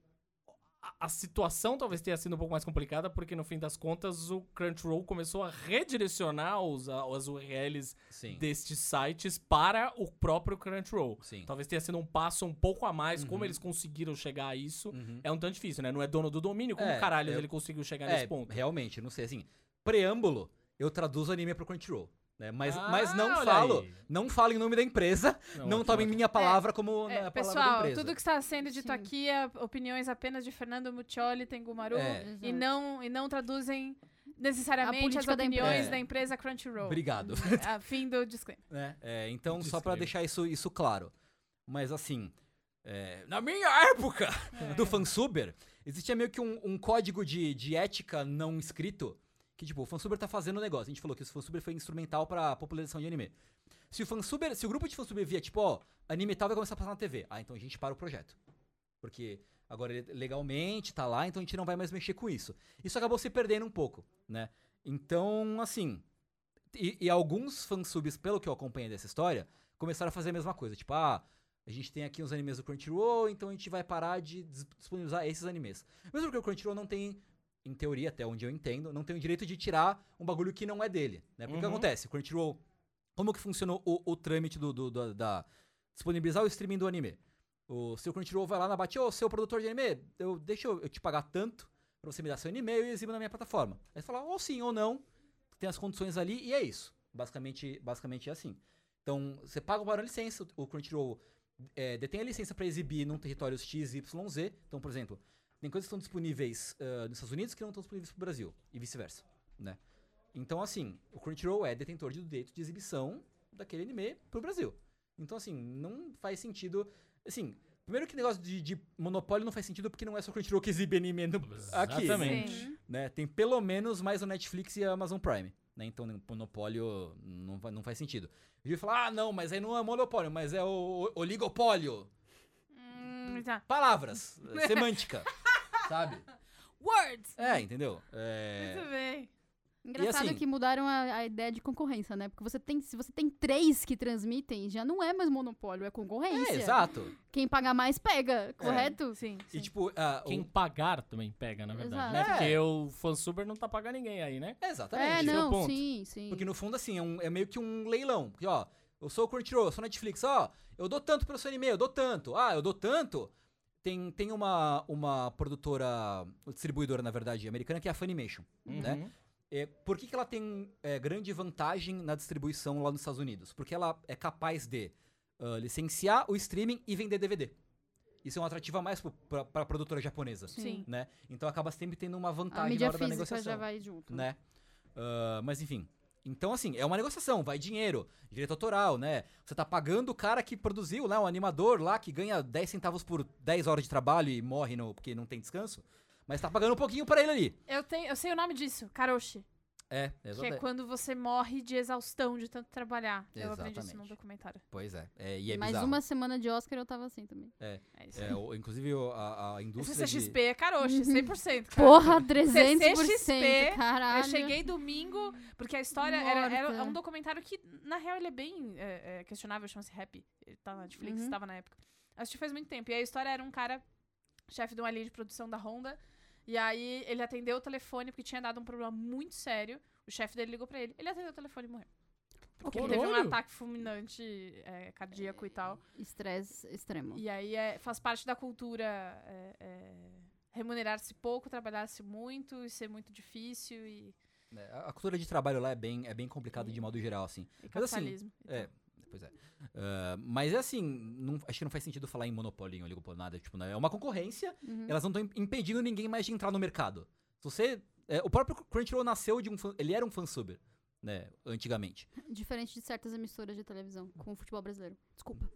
C: a, situação talvez tenha sido um pouco mais complicada, porque no fim das contas o Crunchyroll começou a redirecionar os, as URLs
E: Sim.
C: destes sites para o próprio Crunchyroll.
E: Sim.
C: Talvez tenha sido um passo um pouco a mais, como
E: Uhum.
C: eles conseguiram chegar a isso.
E: Uhum.
C: É um tanto difícil, né? Não é dono do domínio, como
E: É,
C: caralho
E: eu-
C: ele conseguiu chegar
E: É,
C: nesse ponto.
E: realmente, não sei, assim, preâmbulo, eu traduzo anime pro Crunchyroll. Né? Mas,
C: Ah,
E: mas não não
C: aí.
E: não falo em nome da empresa, não,
C: ótimo,
E: tomem
C: ótimo.
E: minha palavra como
B: É,
E: na palavra da
B: pessoal,
E: empresa.
B: tudo que está sendo dito
D: Sim.
B: aqui é opiniões apenas de Fernando Muccioli, Tengumaru,
E: É.
B: e não, e não traduzem necessariamente as opiniões da empresa Crunchyroll.
E: Obrigado.
B: A fim do disclaimer.
E: né? É, então, só pra
C: Disclaimer.
E: deixar isso, isso claro. Mas assim, é, na minha época do fansuber, existia meio que um, um código de, de ética não escrito que, tipo, o fansuber tá fazendo o negócio. A gente falou que o fansuber foi instrumental pra popularização de anime. Se o fansuber, se o grupo de fansuber via, tipo, ó, anime tal vai começar a passar na TV, ah, então a gente para o projeto. Porque agora ele legalmente tá lá, então a gente não vai mais mexer com isso. Isso acabou se perdendo um pouco, né? Então, assim, e, e alguns fansubs, pelo que eu acompanhei dessa história, começaram a fazer a mesma coisa. Tipo, ah, a gente tem aqui uns animes do Crunchyroll, então a gente vai parar de dis- disponibilizar esses animes. Mesmo porque o Crunchyroll não tem, em teoria, até onde eu entendo, não tem o direito de tirar um bagulho que não é dele. Né? Porque o que
C: Uhum.
E: acontece? O Crunchyroll, como que funcionou o, o trâmite do, do- do- da... disponibilizar o streaming do anime? O seu Crunchyroll vai lá na bate, ô, seu produtor de anime, eu, deixa eu, eu te pagar tanto pra você me dar seu e-mail e exibir na minha plataforma. Aí você fala ou sim ou não, tem as condições ali e é isso. Basicamente, basicamente é assim. Então, você paga uma licença, o Crunchyroll é, detém a licença para exibir num território X, Y, Z. Então, por exemplo, tem coisas que estão disponíveis ah, nos Estados Unidos que não estão disponíveis pro Brasil, e vice-versa, né? Então, assim, o Crunchyroll é detentor de direito de exibição daquele anime pro Brasil. Então, assim, não faz sentido. Assim, primeiro que negócio de, de monopólio não faz sentido porque não é só o Crunchyroll que exibe anime no, aqui.
C: Exatamente.
E: Né? Tem pelo menos mais o Netflix e a Amazon Prime. Né? Então, o monopólio não, vai- não faz sentido. Eu ia falar, ah, não, mas aí não é monopólio, mas é o, o oligopólio.
B: Hum, tá.
E: Palavras, semântica, sabe?
B: Words!
E: É, entendeu? É,
B: Muito bem.
D: Engraçado
E: assim-
D: que mudaram a, a ideia de concorrência, né? Porque você tem, se você tem três que transmitem, já não é mais monopólio, é concorrência.
E: é, exato.
D: Quem pagar mais pega, correto?
B: Sim,
E: E
B: sim.
E: tipo, ah, o-
C: Quem pagar também pega, na verdade. Né? Porque
E: É.
C: o fansuber não tá pagando ninguém aí, né?
E: exatamente.
D: É,
C: é o
D: não,
C: ponto.
D: sim, sim.
E: Porque no fundo, assim, é, um- é meio que um leilão. Porque, ó, eu sou o Crunchyroll, eu sou Netflix, ó, eu dou tanto pelo seu anime, eu dou tanto. Ah, eu dou tanto. Tem, tem uma, uma produtora, distribuidora, na verdade, americana, que é a Funimation, né?
C: Uhum.
E: É, por que, que ela tem é, grande vantagem na distribuição lá nos Estados Unidos? Porque ela é capaz de ah, licenciar o streaming e vender DVD. Isso é um atrativo a mais pra, pra produtora japonesa,
B: Sim.
E: né? Então acaba sempre tendo uma
D: a
E: vantagem na hora da negociação
D: já vai junto.
E: né? Ah, mas enfim. Então, assim, é uma negociação, vai dinheiro, direito autoral, né? Você tá pagando o cara que produziu, né? O animador lá que ganha 10 centavos por 10 horas de trabalho e morre no, porque não tem descanso. Mas tá pagando um pouquinho pra ele ali.
B: Eu, tenho, eu sei o nome disso, Karoshi.
E: É,
B: Que é
E: exatamente.
B: quando você morre de exaustão de tanto trabalhar. Eu aprendi isso num
E: Exatamente.
B: documentário.
E: Pois é. é e é
D: Mais
E: bizarro.
D: uma semana de Oscar eu tava assim também.
B: É isso.
E: É, o- inclusive, a, a indústria de...
B: CCXP é Karoshi, 100%. Cara.
D: Porra, 300%,
B: CCXP,
D: caralho.
B: Eu cheguei domingo, porque a história era, era é um documentário que, na real, ele é bem é, é, questionável, chama-se Happy. Ele tá na Netflix,
D: Uhum.
B: tava na época. Assisti faz muito tempo. E a história era um cara, chefe de uma linha de produção da Honda, e aí ele atendeu o telefone porque tinha dado um problema muito sério. O chefe dele ligou pra ele. Ele atendeu o telefone e morreu. Porque ele teve um
C: Caralho.
B: ataque fulminante é, cardíaco e tal.
D: Estresse extremo.
B: E aí é, faz parte da cultura é, é, remunerar-se pouco, trabalhar-se muito e ser muito difícil e,
E: né, a cultura de trabalho lá é bem, é bem complicada de modo geral, assim.
B: e
E: Mas assim,
B: capitalismo. e
E: É,
B: tal.
E: Pois é. Ah, mas é assim, não- acho que não faz sentido falar em monopólio, em oligopólio, nada. Tipo, né, é uma concorrência,
D: Uhum.
E: elas não estão impedindo ninguém mais de entrar no mercado. Se você. é, o próprio Crunchyroll nasceu de um. fan- ele era um fansuber, né? Antigamente.
D: Diferente de certas emissoras de televisão com o futebol brasileiro. Desculpa.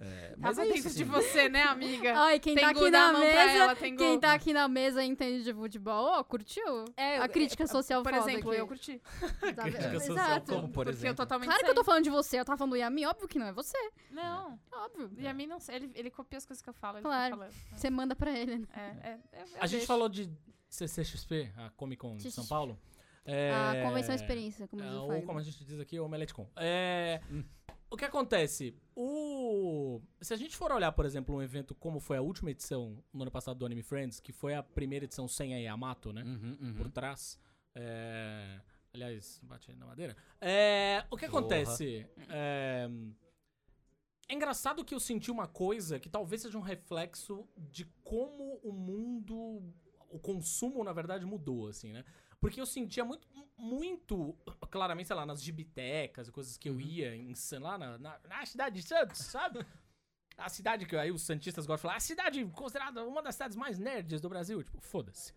E: É, mas
B: Tava
E: é
B: dentro
E: isso,
B: de
E: assim.
B: você, né, amiga?
D: Ai, quem
B: Tem
D: tá aqui na mesa,
B: ela, tem
D: quem tá aqui na mesa entende de futebol, ó, curtiu?
B: É,
D: a crítica social
B: Por
D: foda
B: exemplo,
D: aqui.
B: eu curti.
D: Tá
C: Crítica social
D: Exato.
E: Como, por
B: porque eu
E: exemplo.
B: totalmente
D: Claro que eu tô
B: sei.
D: falando de você, eu tava falando do Yami, óbvio que não é você.
B: Não,
D: Óbvio.
B: e a mim não sei. Ele, ele copia as coisas que eu falo, ele
D: Claro. Você manda pra ele, né?
B: É, é, é, eu
C: A gente falou de CCXP, a Comic Con de São Paulo. É,
D: A convenção experiência, como
C: é, ou como a gente diz aqui, o Omeletecon. É,
E: Hum.
C: O que acontece? O... Se a gente for olhar, por exemplo, um evento como foi a última edição no ano passado do Anime Friends, que foi a primeira edição sem a Yamato, né?
E: Uhum, uhum.
C: Por trás. É, Aliás, bate na madeira. É, O que acontece? É... é engraçado que eu senti uma coisa que talvez seja um reflexo de como o mundo, o consumo, na verdade, mudou, assim, né? Porque eu sentia muito, muito claramente, sei lá, nas gibitecas e coisas que eu ia em, lá na, na, na cidade de Santos, sabe? A cidade que aí os santistas gostam de falar, a cidade considerada uma das cidades mais nerds do Brasil. Tipo, foda-se.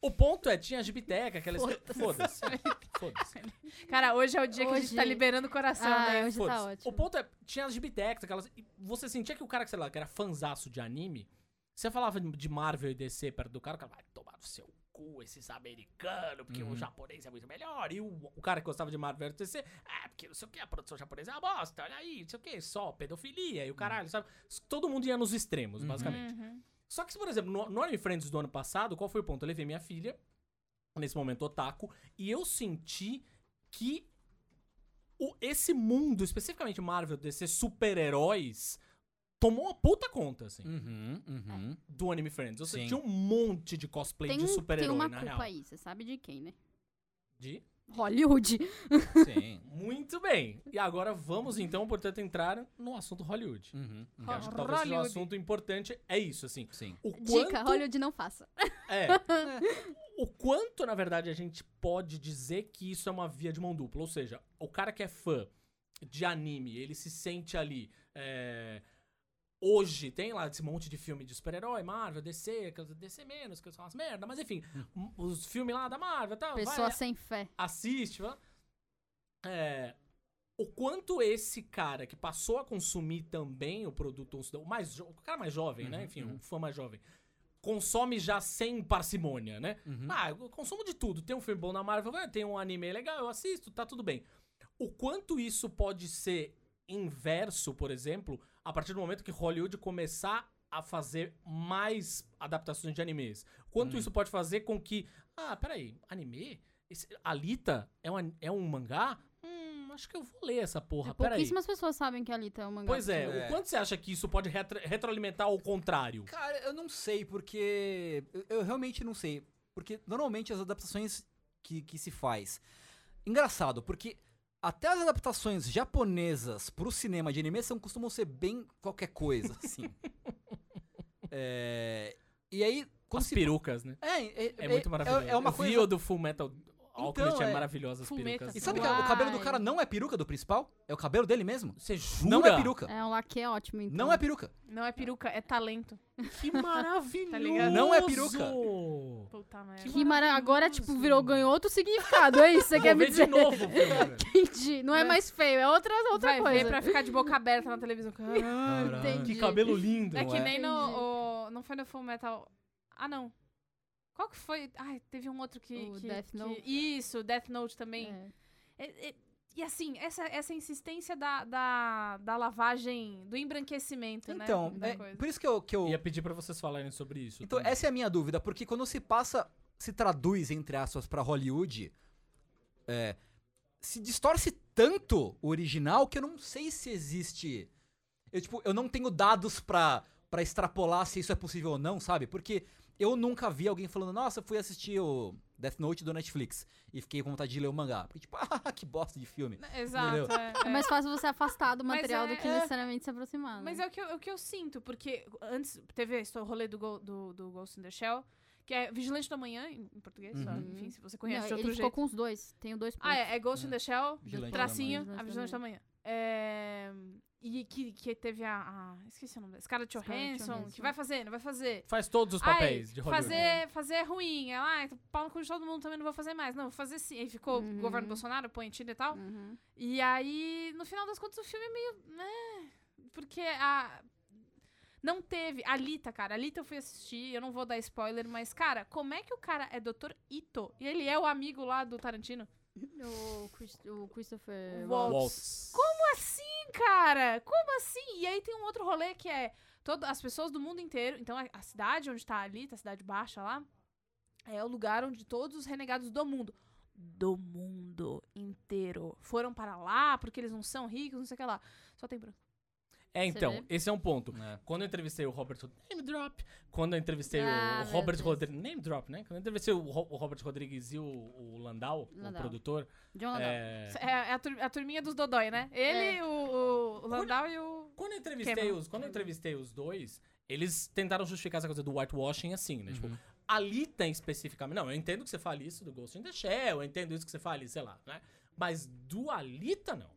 C: O ponto é, tinha a gibiteca, aquelas... Foda-se. Foda-se.
B: Cara, hoje é o dia que a gente tá liberando o coração,
D: Ah,
B: né?
D: hoje tá
C: Foda-se.
D: ótimo.
C: O ponto é, tinha as gibitecas, aquelas. e Você sentia que o cara, que, sei lá, que era fanzaço de anime, você falava de Marvel e DC perto do cara, o cara vai tomar no seu cu esses americanos, porque
E: Uhum.
C: o japonês é muito melhor. E o, o cara que gostava de Marvel e DC, é, porque não sei o que, a produção japonesa é uma bosta, olha aí, não sei o que, só pedofilia e o caralho, sabe? Todo mundo ia nos extremos,
E: Uhum.
C: basicamente.
B: Uhum.
C: Só que, por exemplo, no, no Anime Friends do ano passado, qual foi o ponto? Eu levei minha filha, nesse momento otaku, e eu senti que o- esse mundo, especificamente Marvel, DC super-heróis, tomou uma puta conta, assim,
E: Uhum, uhum.
C: do Anime Friends. Ou seja,
E: Sim.
C: tinha um monte de cosplay
D: Tem,
C: de
D: um- tem
C: super-herói,
D: uma
C: na
D: culpa
C: real.
D: aí, você sabe de quem, né?
C: De?
D: Hollywood.
E: Sim.
C: Muito bem. E agora vamos então, portanto, entrar no assunto Hollywood.
E: Uhum.
C: Que acho que talvez seja um
B: Hollywood.
C: assunto importante. É isso, assim.
E: Sim.
C: O quanto,
D: Dica, Hollywood não faça.
C: É. o quanto, na verdade, a gente pode dizer que isso é uma via de mão dupla. Ou seja, o cara que é fã de anime, ele se sente ali. é, Hoje tem lá esse monte de filme de super-herói, Marvel, DC, que DC menos, que são umas merda, mas enfim,
E: Hum.
C: os filmes lá da Marvel e tal. vai,
D: Pessoa sem fé.
C: assiste. É, o quanto esse cara que passou a consumir também o produto, o, mais o cara mais jovem, né?
E: Uhum,
C: Enfim,
E: uhum.
C: um fã mais jovem, consome já sem parcimônia, né?
E: Uhum.
C: Ah, eu consumo de tudo. Tem um filme bom na Marvel, tem um anime legal, eu assisto, tá tudo bem. O quanto isso pode ser inverso, por exemplo, a partir do momento que Hollywood começar a fazer mais adaptações de animes? Quanto
E: Hum.
C: isso pode fazer com que. Ah, peraí, anime? Esse, Alita é um, é um mangá? Hum, acho que eu vou ler essa porra, peraí.
D: Pouquíssimas pessoas sabem que a Alita é um mangá.
C: Pois é,
E: É.
C: o quanto você acha que isso pode retro- retroalimentar ao contrário?
E: Cara, eu não sei, porque. Eu, eu realmente não sei. Porque normalmente as adaptações que, que se faz. Engraçado, porque até as adaptações japonesas pro cinema de anime são, costumam ser bem qualquer coisa, assim. É, E aí.
C: As
E: se.
C: perucas, né?
E: É, é,
C: É, muito maravilhoso.
E: É, uma coisa.
C: o do Full Metal Alchemist,
E: Então,
C: é
E: é.
C: maravilhoso as perucas.
E: E sabe que o cabelo do cara não é peruca do principal? É o cabelo dele mesmo?
C: Você jura?
E: Não é peruca.
D: É um laque é ótimo, então.
E: Não é peruca.
B: Não é peruca, é talento.
C: Que maravilhoso!
B: Tá ligado?
E: Não é peruca.
B: Puta merda.
C: Que
D: mara... Agora, tipo, virou, ganhou outro significado, é isso você quer me
C: ver
D: dizer?
C: de novo.
D: Entendi. Não é
B: Vai.
D: mais feio, é outra, outra
B: Vai
D: coisa.
B: ver pra ficar de boca aberta na televisão. Caralho.
D: Entendi.
C: Que cabelo lindo.
B: É que
C: é?
B: nem no, o- Não foi no Full Metal. Ah, não. Qual que foi? Ai, teve um outro que.
D: O
B: que-
D: Death
B: que-
D: Note.
B: Isso, Death Note também.
D: É.
B: É- é- e assim, essa, essa insistência da, da, da lavagem, do embranquecimento, né?
E: Então, é,
B: coisa.
E: por isso que eu, que eu
C: Ia pedir pra vocês falarem sobre isso.
E: Então,
C: também.
E: essa é a minha dúvida, porque quando se passa, se traduz, entre aspas, pra Hollywood, é, se distorce tanto o original que eu não sei se existe. Eu, tipo, eu não tenho dados pra, pra extrapolar se isso é possível ou não, sabe? Porque eu nunca vi alguém falando, nossa, eu fui assistir o Death Note do Netflix e fiquei com vontade de ler o mangá. Porque, tipo, ah, que bosta de filme.
B: Exato.
E: Entendeu?
B: É,
D: É
B: é.
D: mais fácil você afastar do material
B: é-
D: do que
B: é.
D: necessariamente se aproximar. né?
B: Mas é o que, eu, é o que eu sinto, porque antes teve esse rolê do, Go- do, do Ghost in the Shell, que é Vigilante da Manhã, em, português, só,
E: Uhum.
B: enfim, se você
D: Não,
B: conhece de
D: ele
B: outro
D: ficou
B: jeito.
D: com os dois. Tenho dois pontos.
B: Ah, é, é Ghost in the Shell,
E: Vigilante
B: tracinho,
D: da Manhã.
B: a Vigilante da Manhã. É, e que, que teve a, a- Esqueci o nome dela. Scarlett Johansson,
D: Johansson.
B: que vai fazer, não vai fazer.
C: Faz todos os papéis de
B: Ai,
C: Hollywood.
B: fazer, fazer é ruim. Ela, ai, pau no cu de todo mundo também não vou fazer mais. Não, vou fazer sim. Aí ficou o
D: Uhum.
B: governo Bolsonaro, põe Tinder e tal.
D: Uhum.
B: E aí, no final das contas, o filme é meio. né? Porque a. Não teve. A Alita, cara. A Alita eu fui assistir, eu não vou dar spoiler, mas, cara, como é que o cara é Dr. Ito? E ele é o amigo lá do Tarantino?
D: O, Chris- o Christopher
B: Waltz.
C: Waltz.
B: Como assim, cara? Como assim? E aí tem um outro rolê que é todo, as pessoas do mundo inteiro. Então a, cidade onde tá a Alita, a cidade baixa lá, é o lugar onde todos os renegados do mundo. Do mundo inteiro. Foram para lá porque eles não são ricos, não sei o que lá. Só tem branco.
C: É, então, esse é um ponto.
E: É.
C: Quando eu entrevistei o Robert Name Drop. Quando eu entrevistei
D: Ah,
C: o Robert. Rodrigues. Name Drop, né? Quando eu entrevistei o, Ro- o Robert Rodrigues e o, o Landau, o
D: Landau.
C: produtor.
D: John Landau.
C: é,
B: É, é a, tur- a turminha dos Dodói, né? Ele,
D: É.
B: o, o, o Landau e o.
C: Quando eu entrevistei
B: Cameron.
C: os, quando eu entrevistei os dois, eles tentaram justificar essa coisa do whitewashing assim, né? Tipo,
E: Uhum.
C: a Lita especificamente. Não, eu entendo que você fale isso do Ghost in the Shell, eu entendo isso que você fale, sei lá, né? Mas do Alita, não.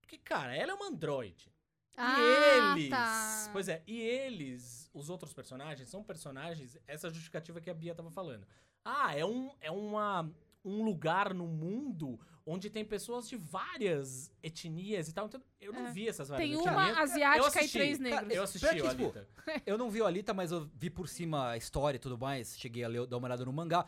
C: Porque, cara, ela é uma androide.
D: Ah,
C: e eles.
D: tá.
C: Pois é, e eles, os outros personagens, são personagens. Essa justificativa que a Bia tava falando. Ah, é um, é uma, um lugar no mundo onde tem pessoas de várias etnias e tal. Então, eu não
B: É.
C: vi essas várias
B: Tem
C: etnias.
B: uma
C: Eu
B: asiática
C: assisti,
B: e três
C: cara,
B: negros.
C: Eu assisti
E: Pior que,
C: o
E: tipo,
C: Alita.
E: Eu não vi o Alita, mas eu vi por cima a história e tudo mais. Cheguei a ler, dar uma olhada no mangá.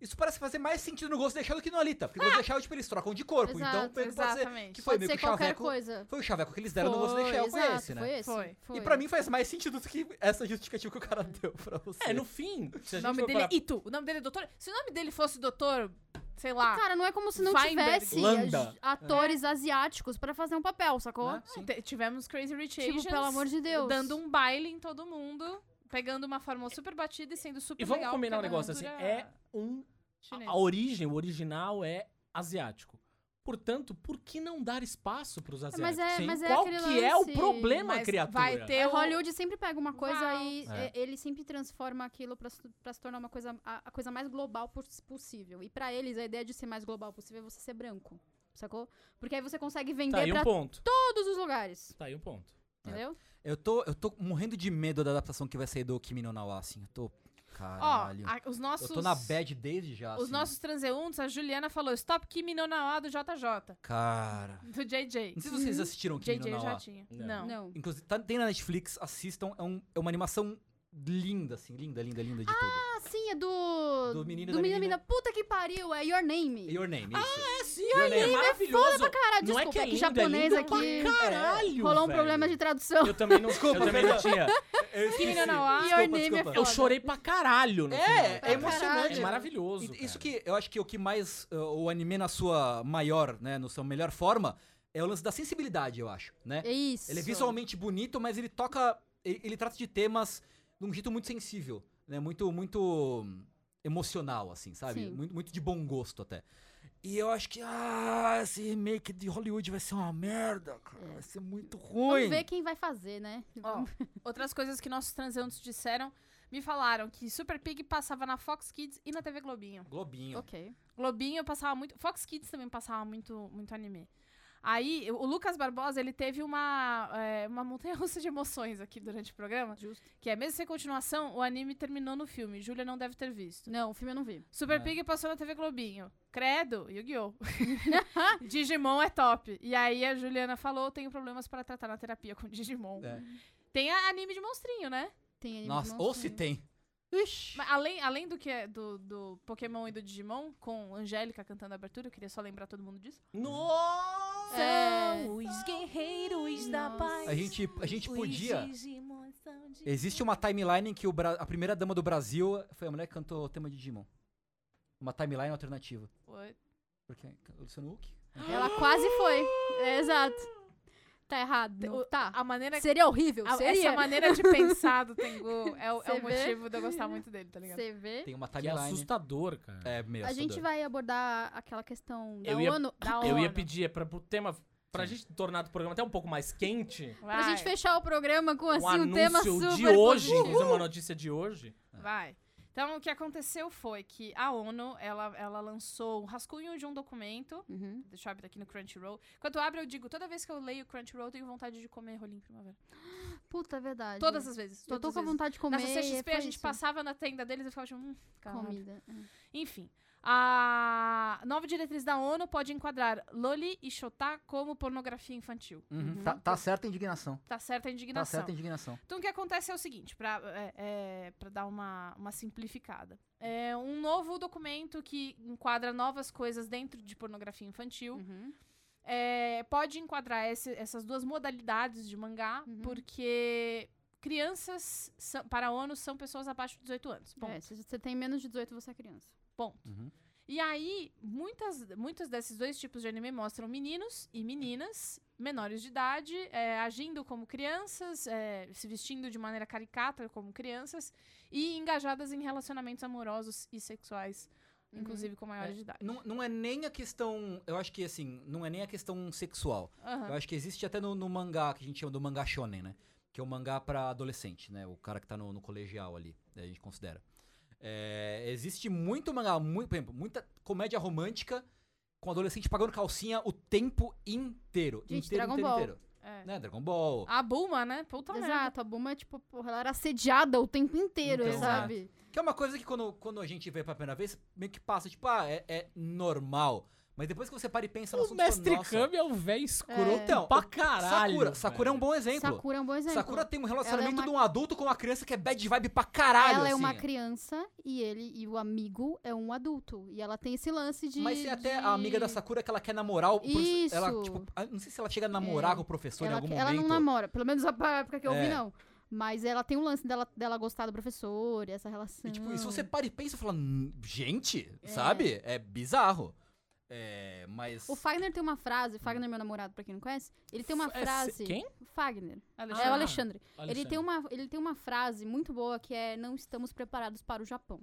E: Isso parece fazer mais sentido no Ghost in the Shell do que no Alita. Porque no Ghost in the Shell, tipo, eles trocam de corpo. então,
D: Exato,
E: meio que pode ser
B: exatamente.
E: que foi
D: Pode
E: meio
D: ser
E: que o
D: qualquer
E: chaveco.
D: coisa.
E: Foi o chaveco que eles deram no Ghost in the Shell, foi, esse, né?
D: Foi esse.
B: Foi.
D: foi.
E: E pra mim faz mais sentido do que essa justificativa que o cara deu pra você.
C: É, no fim, se a
B: O nome dele
C: parar-
B: é Ito. O nome dele é doutor. Se o nome dele fosse doutor, sei lá.
D: Cara, não é como se não
B: Feinberg,
D: tivesse
C: Landa.
D: as- atores asiáticos pra fazer um papel, sacou?
B: T- tivemos Crazy Rich
D: Tipo,
B: Asians
D: pelo amor de Deus.
B: dando um baile em todo mundo, pegando uma fórmula super batida e sendo super
C: E vamos
B: legal.
C: combinar um
B: porque é
C: negócio assim,
B: cultura
C: é um...
B: chinesa.
C: A origem, o original é asiático. Portanto, por que não dar espaço pros asiáticos?
D: Mas é,
E: Sim.
D: mas é
C: Qual
D: aquele
C: que é o
D: lance-
C: problema,
B: Mas
C: criatura?
B: vai ter
D: É, Hollywood sempre pega uma coisa
B: Uau.
D: e
E: É.
D: é, ele sempre transforma aquilo pra, se- pra se tornar uma coisa, a, a coisa mais global pos- possível. E pra eles, a ideia de ser mais global possível é você ser branco, sacou? Porque aí você consegue
C: Tá
D: vender
C: aí um
D: pra
C: ponto.
D: todos os lugares,
C: Tá aí um ponto.
D: Entendeu?
E: Eu tô, eu tô morrendo de medo da adaptação que vai sair do Kimi no Nawa, assim. Eu tô.
B: Ó,
E: Caralho.
B: a- os nossos.
E: eu tô na bad desde já.
B: Os
E: assim.
B: nossos transeuntes, a Juliana falou: Stop Kimi no Nawa do JJ.
E: Cara.
B: Do JJ.
E: Não sei se vocês assistiram Kimi
B: JJ
E: no
B: eu já
E: Nawa.
B: tinha.
C: Não.
B: Não.
D: Não.
E: Inclusive, tá- tem na Netflix, assistam. É, um- é uma animação linda, assim. Linda, linda, linda de tudo.
D: Ah, sim, é do...
E: Do menino
D: do
E: da
D: menino,
E: menina.
D: menina. Puta que pariu, é Your Name.
E: Your Name, isso.
C: É sim,
E: Your
C: é,
E: Name.
C: maravilhoso.
D: Cara,
C: não é
D: desculpa,
C: que é
D: que
C: lindo,
D: japonês
C: é
D: aqui.
C: pra caralho,
D: Rolou um
C: velho.
D: problema de tradução.
C: Eu também não,
E: Desculpa,
C: eu também não tinha.
E: Eu esqueci.
B: Nawa.
D: Your
E: Desculpa,
D: Name é
E: desculpa.
C: Eu
D: Foda.
C: chorei pra caralho no
E: É,
C: final.
E: é
D: Pra
E: emocionante.
C: É
D: caralho.
C: maravilhoso.
E: E- Isso que eu acho que o que mais. uh, o anime na sua maior, né? No sua melhor forma, é o lance da sensibilidade, eu acho, né?
D: É isso.
E: Ele é visualmente bonito, mas ele toca. Ele, ele trata de temas de um jeito muito sensível, né? Muito, muito emocional, assim, sabe?
D: Sim.
E: Muito, muito de bom gosto até. E eu acho que, ah, esse remake de Hollywood vai ser uma merda, cara. Vai ser muito
D: Vamos
E: ruim.
D: ver quem vai fazer, né?
B: Ó, outras coisas que nossos transeuntes disseram. Me falaram que Super Pig passava na Fox Kids e na TV Globinho.
E: Globinho.
D: Ok.
B: Globinho passava muito. Fox Kids também passava muito, muito anime. Aí, o Lucas Barbosa, ele teve uma, é, uma montanha-russa de emoções aqui durante o programa.
D: Justo.
B: Que é, mesmo sem continuação, o anime terminou no filme. Júlia não deve ter visto.
D: Não, o filme eu não vi.
B: Super
E: É.
B: Pig passou na TV Globinho. Credo, Yu-Gi-Oh! Digimon é top. E aí a Juliana falou, tenho problemas para tratar na terapia com Digimon.
E: É.
B: Tem anime de monstrinho, né?
D: Tem anime de
E: Nossa, ou se
D: monstrinho.
E: tem. Ixi.
B: Mas além, além do que é do, do Pokémon e do Digimon, com Angélica cantando a abertura, eu queria só lembrar todo mundo disso.
C: Nossa!
D: É.
B: Os guerreiros
D: da paz.
E: A gente, a gente podia.
B: São
E: Existe uma timeline em que o Bra- a primeira dama do Brasil foi a mulher que cantou o tema de Digimon. Uma timeline alternativa.
B: Foi.
E: Porque o Luciano Huck?
D: Ela quase foi. É, exato. Tá errado. Não tá.
B: A maneira
D: Seria horrível,
B: a-
D: seria.
B: essa maneira de pensar do Tengu é o, é o motivo de eu gostar muito dele, tá ligado?
D: Você vê.
E: Tem uma
C: Que é
E: timeline.
C: assustador, cara.
E: É meio
D: A gente vai abordar aquela questão da
C: Eu ia-
D: ONU.
B: Da
C: Eu ia
B: ONU.
C: pedir é pra, pro tema. Pra gente tornar o programa até um pouco mais quente.
B: Vai,
D: Pra gente fechar o programa com assim,
C: um
D: um, tema
C: anúncio
D: super
C: de hoje,
D: positivo.
C: uma notícia de hoje.
B: vai. Então, o que aconteceu foi que a ONU, ela, ela lançou um rascunho de um documento.
D: Uhum.
B: Deixa eu abrir aqui no Crunchyroll. Enquanto eu abro, eu digo, toda vez que eu leio Crunchyroll, eu tenho vontade de comer rolinho primavera.
D: Puta, é verdade.
B: Todas as vezes.
D: Eu
B: Todas
D: tô
B: as
D: com
B: vezes.
D: vontade de comer.
B: Na CXP, a gente
D: isso.
B: passava na tenda deles e ficava tipo, hum, caralho.
D: Comida. é.
B: Enfim. A nova diretriz da ONU pode enquadrar Loli e Shota como pornografia infantil.
E: Uhum.
D: Uhum.
E: Tá, tá certa a indignação.
B: Tá certa a
E: Tá
B: indignação.
E: certa a indignação.
B: Então, o que acontece é o seguinte, pra, é, é, dar uma, uma simplificada. É um novo documento que enquadra novas coisas dentro de pornografia infantil.
D: Uhum.
B: É, pode enquadrar esse- essas duas modalidades de mangá,
D: Uhum.
B: porque crianças, são- para a ONU, são pessoas abaixo de 18 anos. Ponto.
D: É, se você tem menos de 18, você é criança.
B: Ponto.
E: Uhum.
B: E aí, muitas, muitos desses dois tipos de anime mostram meninos e meninas menores de idade é, agindo como crianças, é, se vestindo de maneira caricata como crianças e engajadas em relacionamentos amorosos e sexuais,
D: Uhum.
B: inclusive com maiores
E: É,
B: de idade.
E: Não, não é nem a questão. Eu acho que assim, não é nem a questão sexual.
B: Aham.
E: Eu acho que existe até no, no mangá, que a gente chama do mangá shonen, né? Que é o mangá pra adolescente, né? O cara que tá no, no colegial ali, né? a gente considera. É, existe muito mangá, muito, por exemplo, muita comédia romântica com adolescente pagando calcinha o tempo inteiro.
D: Gente,
E: inteiro,
D: Dragon
E: inteiro,
D: Ball.
E: inteiro.
B: É.
E: Né? Dragon Ball.
B: A Bulma, né? Puta merda.
D: Exato, a Buma, tipo, porra, ela era assediada o tempo inteiro,
E: Então,
D: sabe?
E: Que é uma coisa que quando, quando a gente vê pela primeira vez, meio que passa, tipo, ah, é, é normal. Mas depois que você para e pensa no
C: O
E: assunto, você fala,
C: Mestre
E: nossa,
C: Kami é um velho escroto
D: É.
E: Então,
C: pra
E: o-
C: caralho.
E: Sakura. Sakura é um
C: velho.
E: bom exemplo.
D: Sakura é um bom exemplo.
E: Sakura tem um relacionamento
D: Ela é
E: de um adulto com uma criança que é bad vibe pra caralho,
D: ela é
E: assim.
D: uma criança e ele e o amigo é um adulto. E ela tem esse lance de.
E: Mas tem até
D: de-
E: a amiga da Sakura que ela quer namorar o professor.
D: Isso.
E: Ela, tipo, não sei se ela chega a namorar
D: É.
E: com o professor
D: ela,
E: em algum
D: ela
E: momento.
D: não namora, pelo menos a época que eu vi,
E: É.
D: não. Mas ela tem um lance dela, dela gostar do professor, e essa relação.
E: E, tipo, e se você para e pensa, fala, "Hum, gente,
D: É.
E: sabe? É bizarro. É, mas...
D: O Fagner tem uma frase, Fagner é meu namorado, pra quem não conhece, ele tem uma
C: É,
D: frase.
C: se- Quem?
D: Fagner.
B: Alexandre.
D: É o
C: Ah.
D: Alexandre. Ele
C: Alexandre.
D: tem, uma, ele tem uma frase muito boa que é não estamos preparados para o Japão.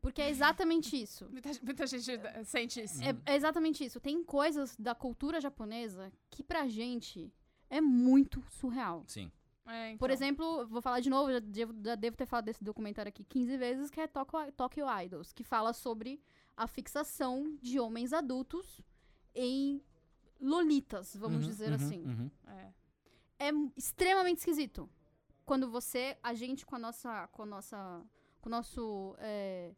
D: Porque é exatamente isso.
B: Muita, muita gente sente isso.
D: É, é exatamente isso. Tem coisas da cultura japonesa que pra gente é muito surreal.
E: Sim.
B: É,
D: Por
B: então.
D: exemplo, vou falar de novo, já devo, já devo ter falado desse documentário aqui 15 vezes, que é Tokyo, Tokyo Idols, que fala sobre a fixação de homens adultos em lolitas, vamos
E: Uhum,
D: dizer
E: uhum,
D: assim.
E: uhum.
B: É.
D: É extremamente esquisito. Quando você, a gente com a nossa, com a nossa, com o nosso, é,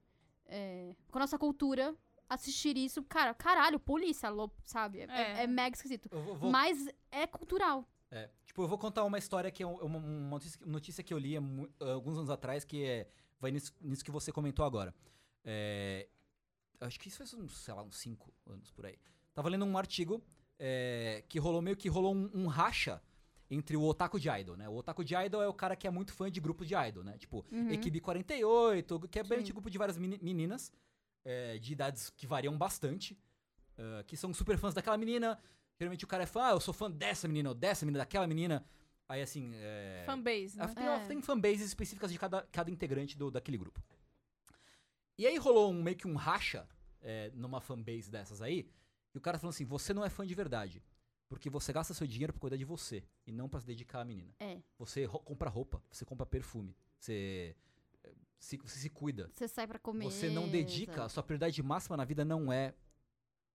D: é, com a nossa cultura, assistir isso, cara, caralho, polícia, sabe? É,
B: É.
D: é mega esquisito.
E: Vou, vou-
D: Mas é cultural.
E: é, tipo, eu vou contar uma história que é uma, uma notícia, notícia que eu li há alguns anos atrás, que é, vai nisso, nisso que você comentou agora. É, acho que isso faz uns, sei lá, uns 5 anos por aí. Tava lendo um artigo é, que rolou meio que rolou um, um racha entre o otaku de idol, né? O otaku de idol é o cara que é muito fã de grupos de idol, né? Tipo,
D: Uhum.
E: Equipe 48, que é bem de grupo de várias meni- meninas, é, de idades que variam bastante, é, que são super fãs daquela menina. Geralmente o cara é fã, ah, eu sou fã dessa menina, ou dessa menina, daquela menina. Aí assim. É,
B: Fanbase, né?
E: tem,
D: É.
E: tem fanbases específicas de cada, cada integrante do, daquele grupo. E aí rolou um, meio que um racha é, numa fanbase dessas aí, e o cara falou assim: você não é fã de verdade. Porque você gasta seu dinheiro pra cuidar de você e não pra se dedicar à menina.
D: É.
E: Você ro- compra roupa, você compra perfume, você se, você se cuida.
D: Você sai pra comer.
E: Você não dedica, a sua prioridade máxima na vida não é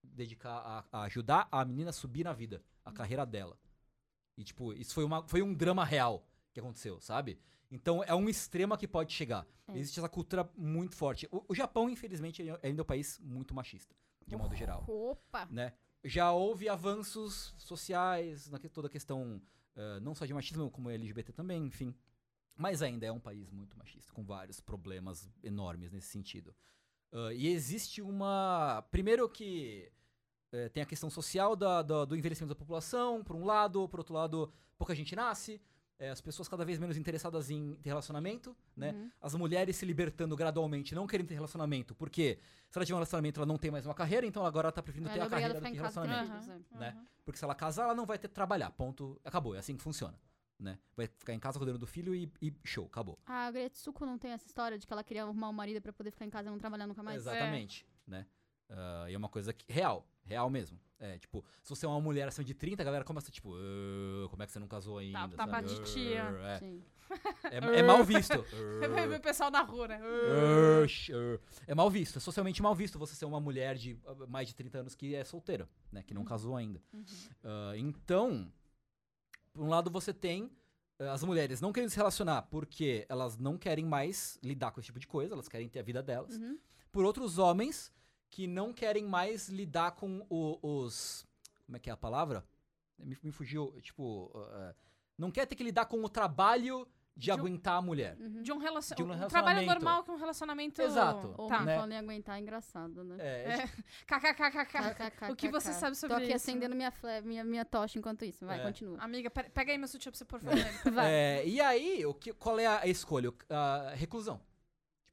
E: dedicar a, a ajudar a menina a subir na vida, a carreira dela. E tipo, isso foi, uma, foi um drama real que aconteceu, sabe? Então é um extremo que pode chegar.
D: É.
E: Existe essa cultura muito forte. O, o Japão, infelizmente, é ainda um país muito machista, de modo geral
D: Opa!
E: né? Já houve avanços sociais na que- toda a questão, eh, não só de machismo, como LGBT também, enfim. Mas ainda é um país muito machista, com vários problemas enormes nesse sentido. Ah, e existe uma. Primeiro que tem a questão social da- da- do envelhecimento da população, por um lado, por outro lado, pouca gente nasce. Eh, as pessoas cada vez menos interessadas em ter relacionamento, né?
D: Uhum.
E: As mulheres se libertando gradualmente, não querendo ter relacionamento, porque se ela tiver um relacionamento, ela não tem mais uma carreira, então agora ela tá preferindo ter
D: Ela é
E: a carreira do que relacionamento.
D: é.
E: né?
B: Uhum.
E: Porque se ela casar, ela não vai ter que trabalhar. Ponto. Acabou. É assim que funciona. Né? Vai ficar em casa cuidando do filho e, e show, acabou.
D: A Gretsuko não tem essa história de que ela queria arrumar um marido pra poder ficar em casa e não trabalhar nunca mais?
E: Exatamente. Né? Ah, e é uma coisa que, real. Real mesmo. É, tipo, se você é uma mulher acima de 30, a galera começa, tipo, "Ah, como é que você não casou ainda?
B: tá
E: sabe?
B: de tia.
E: É,
D: Sim.
E: é, é mal visto.
B: o pessoal na rua, né?
E: Uh. É mal visto, é socialmente mal visto você ser uma mulher de uh, mais de 30 anos que é solteira, né? Que não casou ainda. Ah, então, por um lado você tem uh, as mulheres não querendo se relacionar porque elas não querem mais lidar com esse tipo de coisa, elas querem ter a vida delas.
D: Uhum.
E: Por outros homens que não querem mais lidar com o- os... Como é que é a palavra? Me, me fugiu, tipo... uh, uh, não quer ter que lidar com o trabalho de,
B: De um-
E: aguentar a mulher.
D: Uhum.
B: De um, relacion...
E: De um
B: um trabalho
E: relacionamento.
B: normal que um relacionamento.
E: Exato.
D: Ou
B: Tá.
D: tá.
E: né?
D: falando em aguentar, é engraçado, né?
E: É,
B: É. KKKKK. O que você sabe sobre
D: Tô aqui
B: isso?
D: acendendo minha, fle- minha, minha tocha enquanto isso. Vai,
E: É.
D: continua.
B: Amiga, pe- pega aí meu sutiã pra você pôr fogo nele.
D: Vai.
E: É, e aí, o que, qual é a a escolha? A reclusão.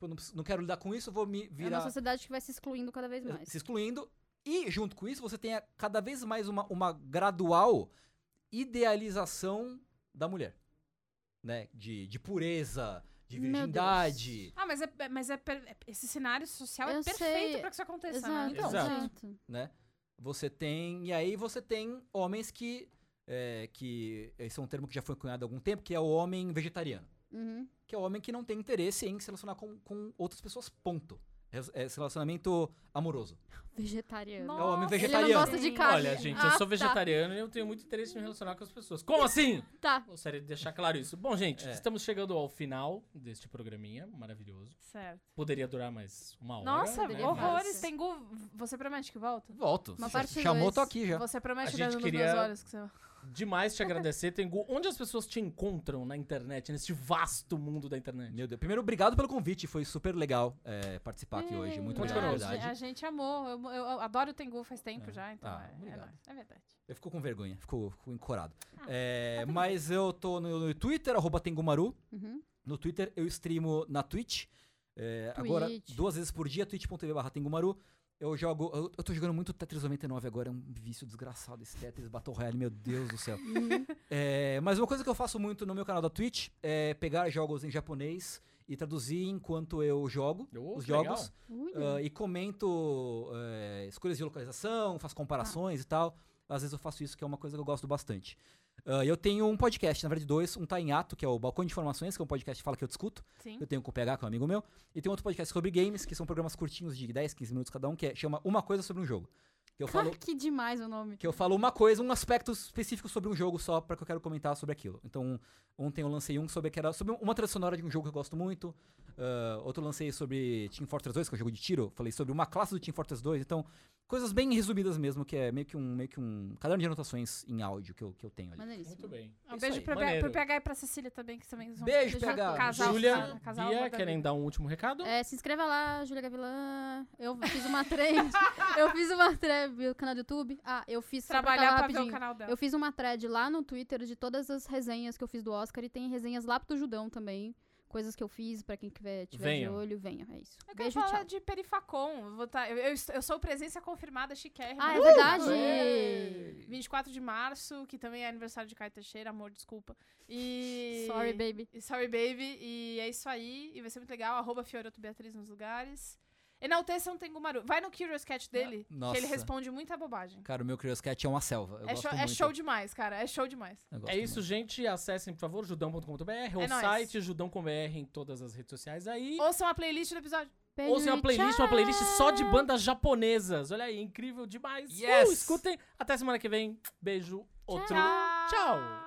E: Tipo, não, não quero lidar com isso, eu vou me
D: É uma
E: virar
D: sociedade que vai se excluindo cada vez mais.
E: se excluindo. E, junto com isso, você tem cada vez mais uma, uma gradual idealização da mulher. Né? De, de pureza, de virgindade.
B: Ah, mas, é, mas é per- é- esse cenário social é
D: Eu
B: perfeito
D: sei.
B: pra que isso aconteça,
D: Exato,
B: né?
E: Então,
C: exato.
E: né? Você tem. E aí você tem homens que. é, que esse é um termo que já foi cunhado há algum tempo, que é o homem vegetariano.
D: Uhum.
E: que é o homem que não tem interesse em se relacionar com, com outras pessoas, ponto. É, é esse relacionamento amoroso.
D: Vegetariano.
E: É o homem
B: Nossa,
E: vegetariano.
D: Ele não gosta de carne.
C: Olha, gente,
D: Ah,
C: eu
D: tá.
C: sou vegetariano e eu tenho muito interesse em me relacionar com as pessoas. Como assim?
D: Tá.
C: Gostaria de deixar claro isso. Bom, gente,
E: É.
C: estamos chegando ao final deste programinha maravilhoso.
B: Certo.
C: Poderia durar mais uma hora.
B: Nossa,
C: né?
B: horrores.
D: Mas-
B: Tengu, você promete que volta?
E: Volto.
D: Uma parte
E: Chamou,
D: dois.
E: tô aqui já.
B: Você promete horas que você...
C: Demais te agradecer, Tengu. Onde as pessoas te encontram na internet, nesse vasto mundo da internet?
E: Meu Deus. Primeiro, obrigado pelo convite. Foi super legal é, participar aqui hoje. Muito
C: Pode
E: obrigado, verdade.
B: a gente amou. Eu, eu- eu adoro o Tengu faz tempo
E: É.
B: já, então
E: Ah,
B: é, é. É verdade.
E: Eu fico com vergonha, fico, fico encorado.
B: Ah,
E: É, mas eu tô no, no Twitter, arroba Tengumaru.
D: Uhum.
E: No Twitter eu streamo na Twitch. É, agora, duas vezes por dia, twitch.tv barra Tengumaru. Eu jogo. Eu, eu tô jogando muito Tetris 99 agora, é um vício desgraçado esse Tetris Battle Royale, meu Deus do céu.
D: Uhum.
E: É, mas uma coisa que eu faço muito no meu canal da Twitch é pegar jogos em japonês e traduzir enquanto eu jogo
C: Oh,
E: os jogos.
D: Ui,
E: Ah, e comento eh, escolhas de localização, faço comparações e tal. Às vezes eu faço isso, que é uma coisa que eu gosto bastante. Ah, eu tenho um podcast, na verdade dois. Um tá em ato, que é o Balcão de Informações, que é um podcast que fala que eu discuto.
B: Sim.
E: Eu tenho com o PH, que é um amigo meu. E tem outro podcast sobre games, que são programas curtinhos de 10, 15 minutos cada um, que é, chama Uma Coisa Sobre um Jogo. Que eu falo,
D: que demais o nome.
E: que eu falo uma coisa, um aspecto específico sobre um jogo só, pra que eu quero comentar sobre aquilo. Então, ontem eu lancei um sobre que era sobre uma trilha sonora de um jogo que eu gosto muito. ah, outro lancei sobre Team Fortress 2, que é um jogo de tiro. Falei sobre uma classe do Team Fortress 2. Então, coisas bem resumidas mesmo, que é meio que um, meio que um caderno de anotações em áudio que eu, que eu tenho ali.
D: Maneiríssimo.
C: Muito bem.
B: Um
E: Isso
B: beijo pro, pro PH e pra Cecília também, que também são.
E: Beijo, PH.
B: Casal,
C: Júlia,
B: casal,
C: Bia, querem dar um último recado?
D: É, se inscreva lá, Júlia Gavilã. Eu fiz uma thread. eu fiz uma thread no canal do YouTube. Ah, eu fiz pra
B: Trabalhar
D: falar
B: pra ver o
D: rapidinho.
B: canal dela.
D: Eu fiz uma thread lá no Twitter de todas as resenhas que eu fiz do Oscar e tem resenhas lá pro Judão também. Coisas que eu fiz, pra quem tiver, tiver de olho, venha. É isso.
B: Eu quero
D: Beijo,
B: falar
D: tchau.
B: de Perifacom. Eu, vou tá, eu, eu, eu sou presença confirmada chiquérrima.
D: Ah, é
B: Uh!
D: verdade?
C: Ei.
B: 24 de março, que também é aniversário de Caio Teixeira, amor, desculpa. E.
D: Sorry, baby.
B: E Sorry Baby. E é isso aí. E vai ser muito legal. Arroba Fioroto Beatriz nos lugares. Enalteçam Tengumaru. Vai no Curious Cat dele, que
E: Nossa.
B: ele responde muita bobagem.
E: Cara, o meu Curious Cat é uma selva. Eu
B: É
E: gosto
B: show, é
E: muito.
B: show demais, cara. É show demais.
E: Eu gosto
C: É isso,
E: muito.
C: gente. Acessem, por favor, judão.com.br, o
B: É nóis.
C: site judão.com.br em todas as redes sociais aí.
B: Ouçam a playlist do episódio.
C: Ouçam uma playlist, uma playlist só de bandas japonesas. Olha aí, incrível demais.
E: Yes!
C: Uh, escutem. Até semana que vem. Beijo. Outro.
B: Tchau.
C: Tchau.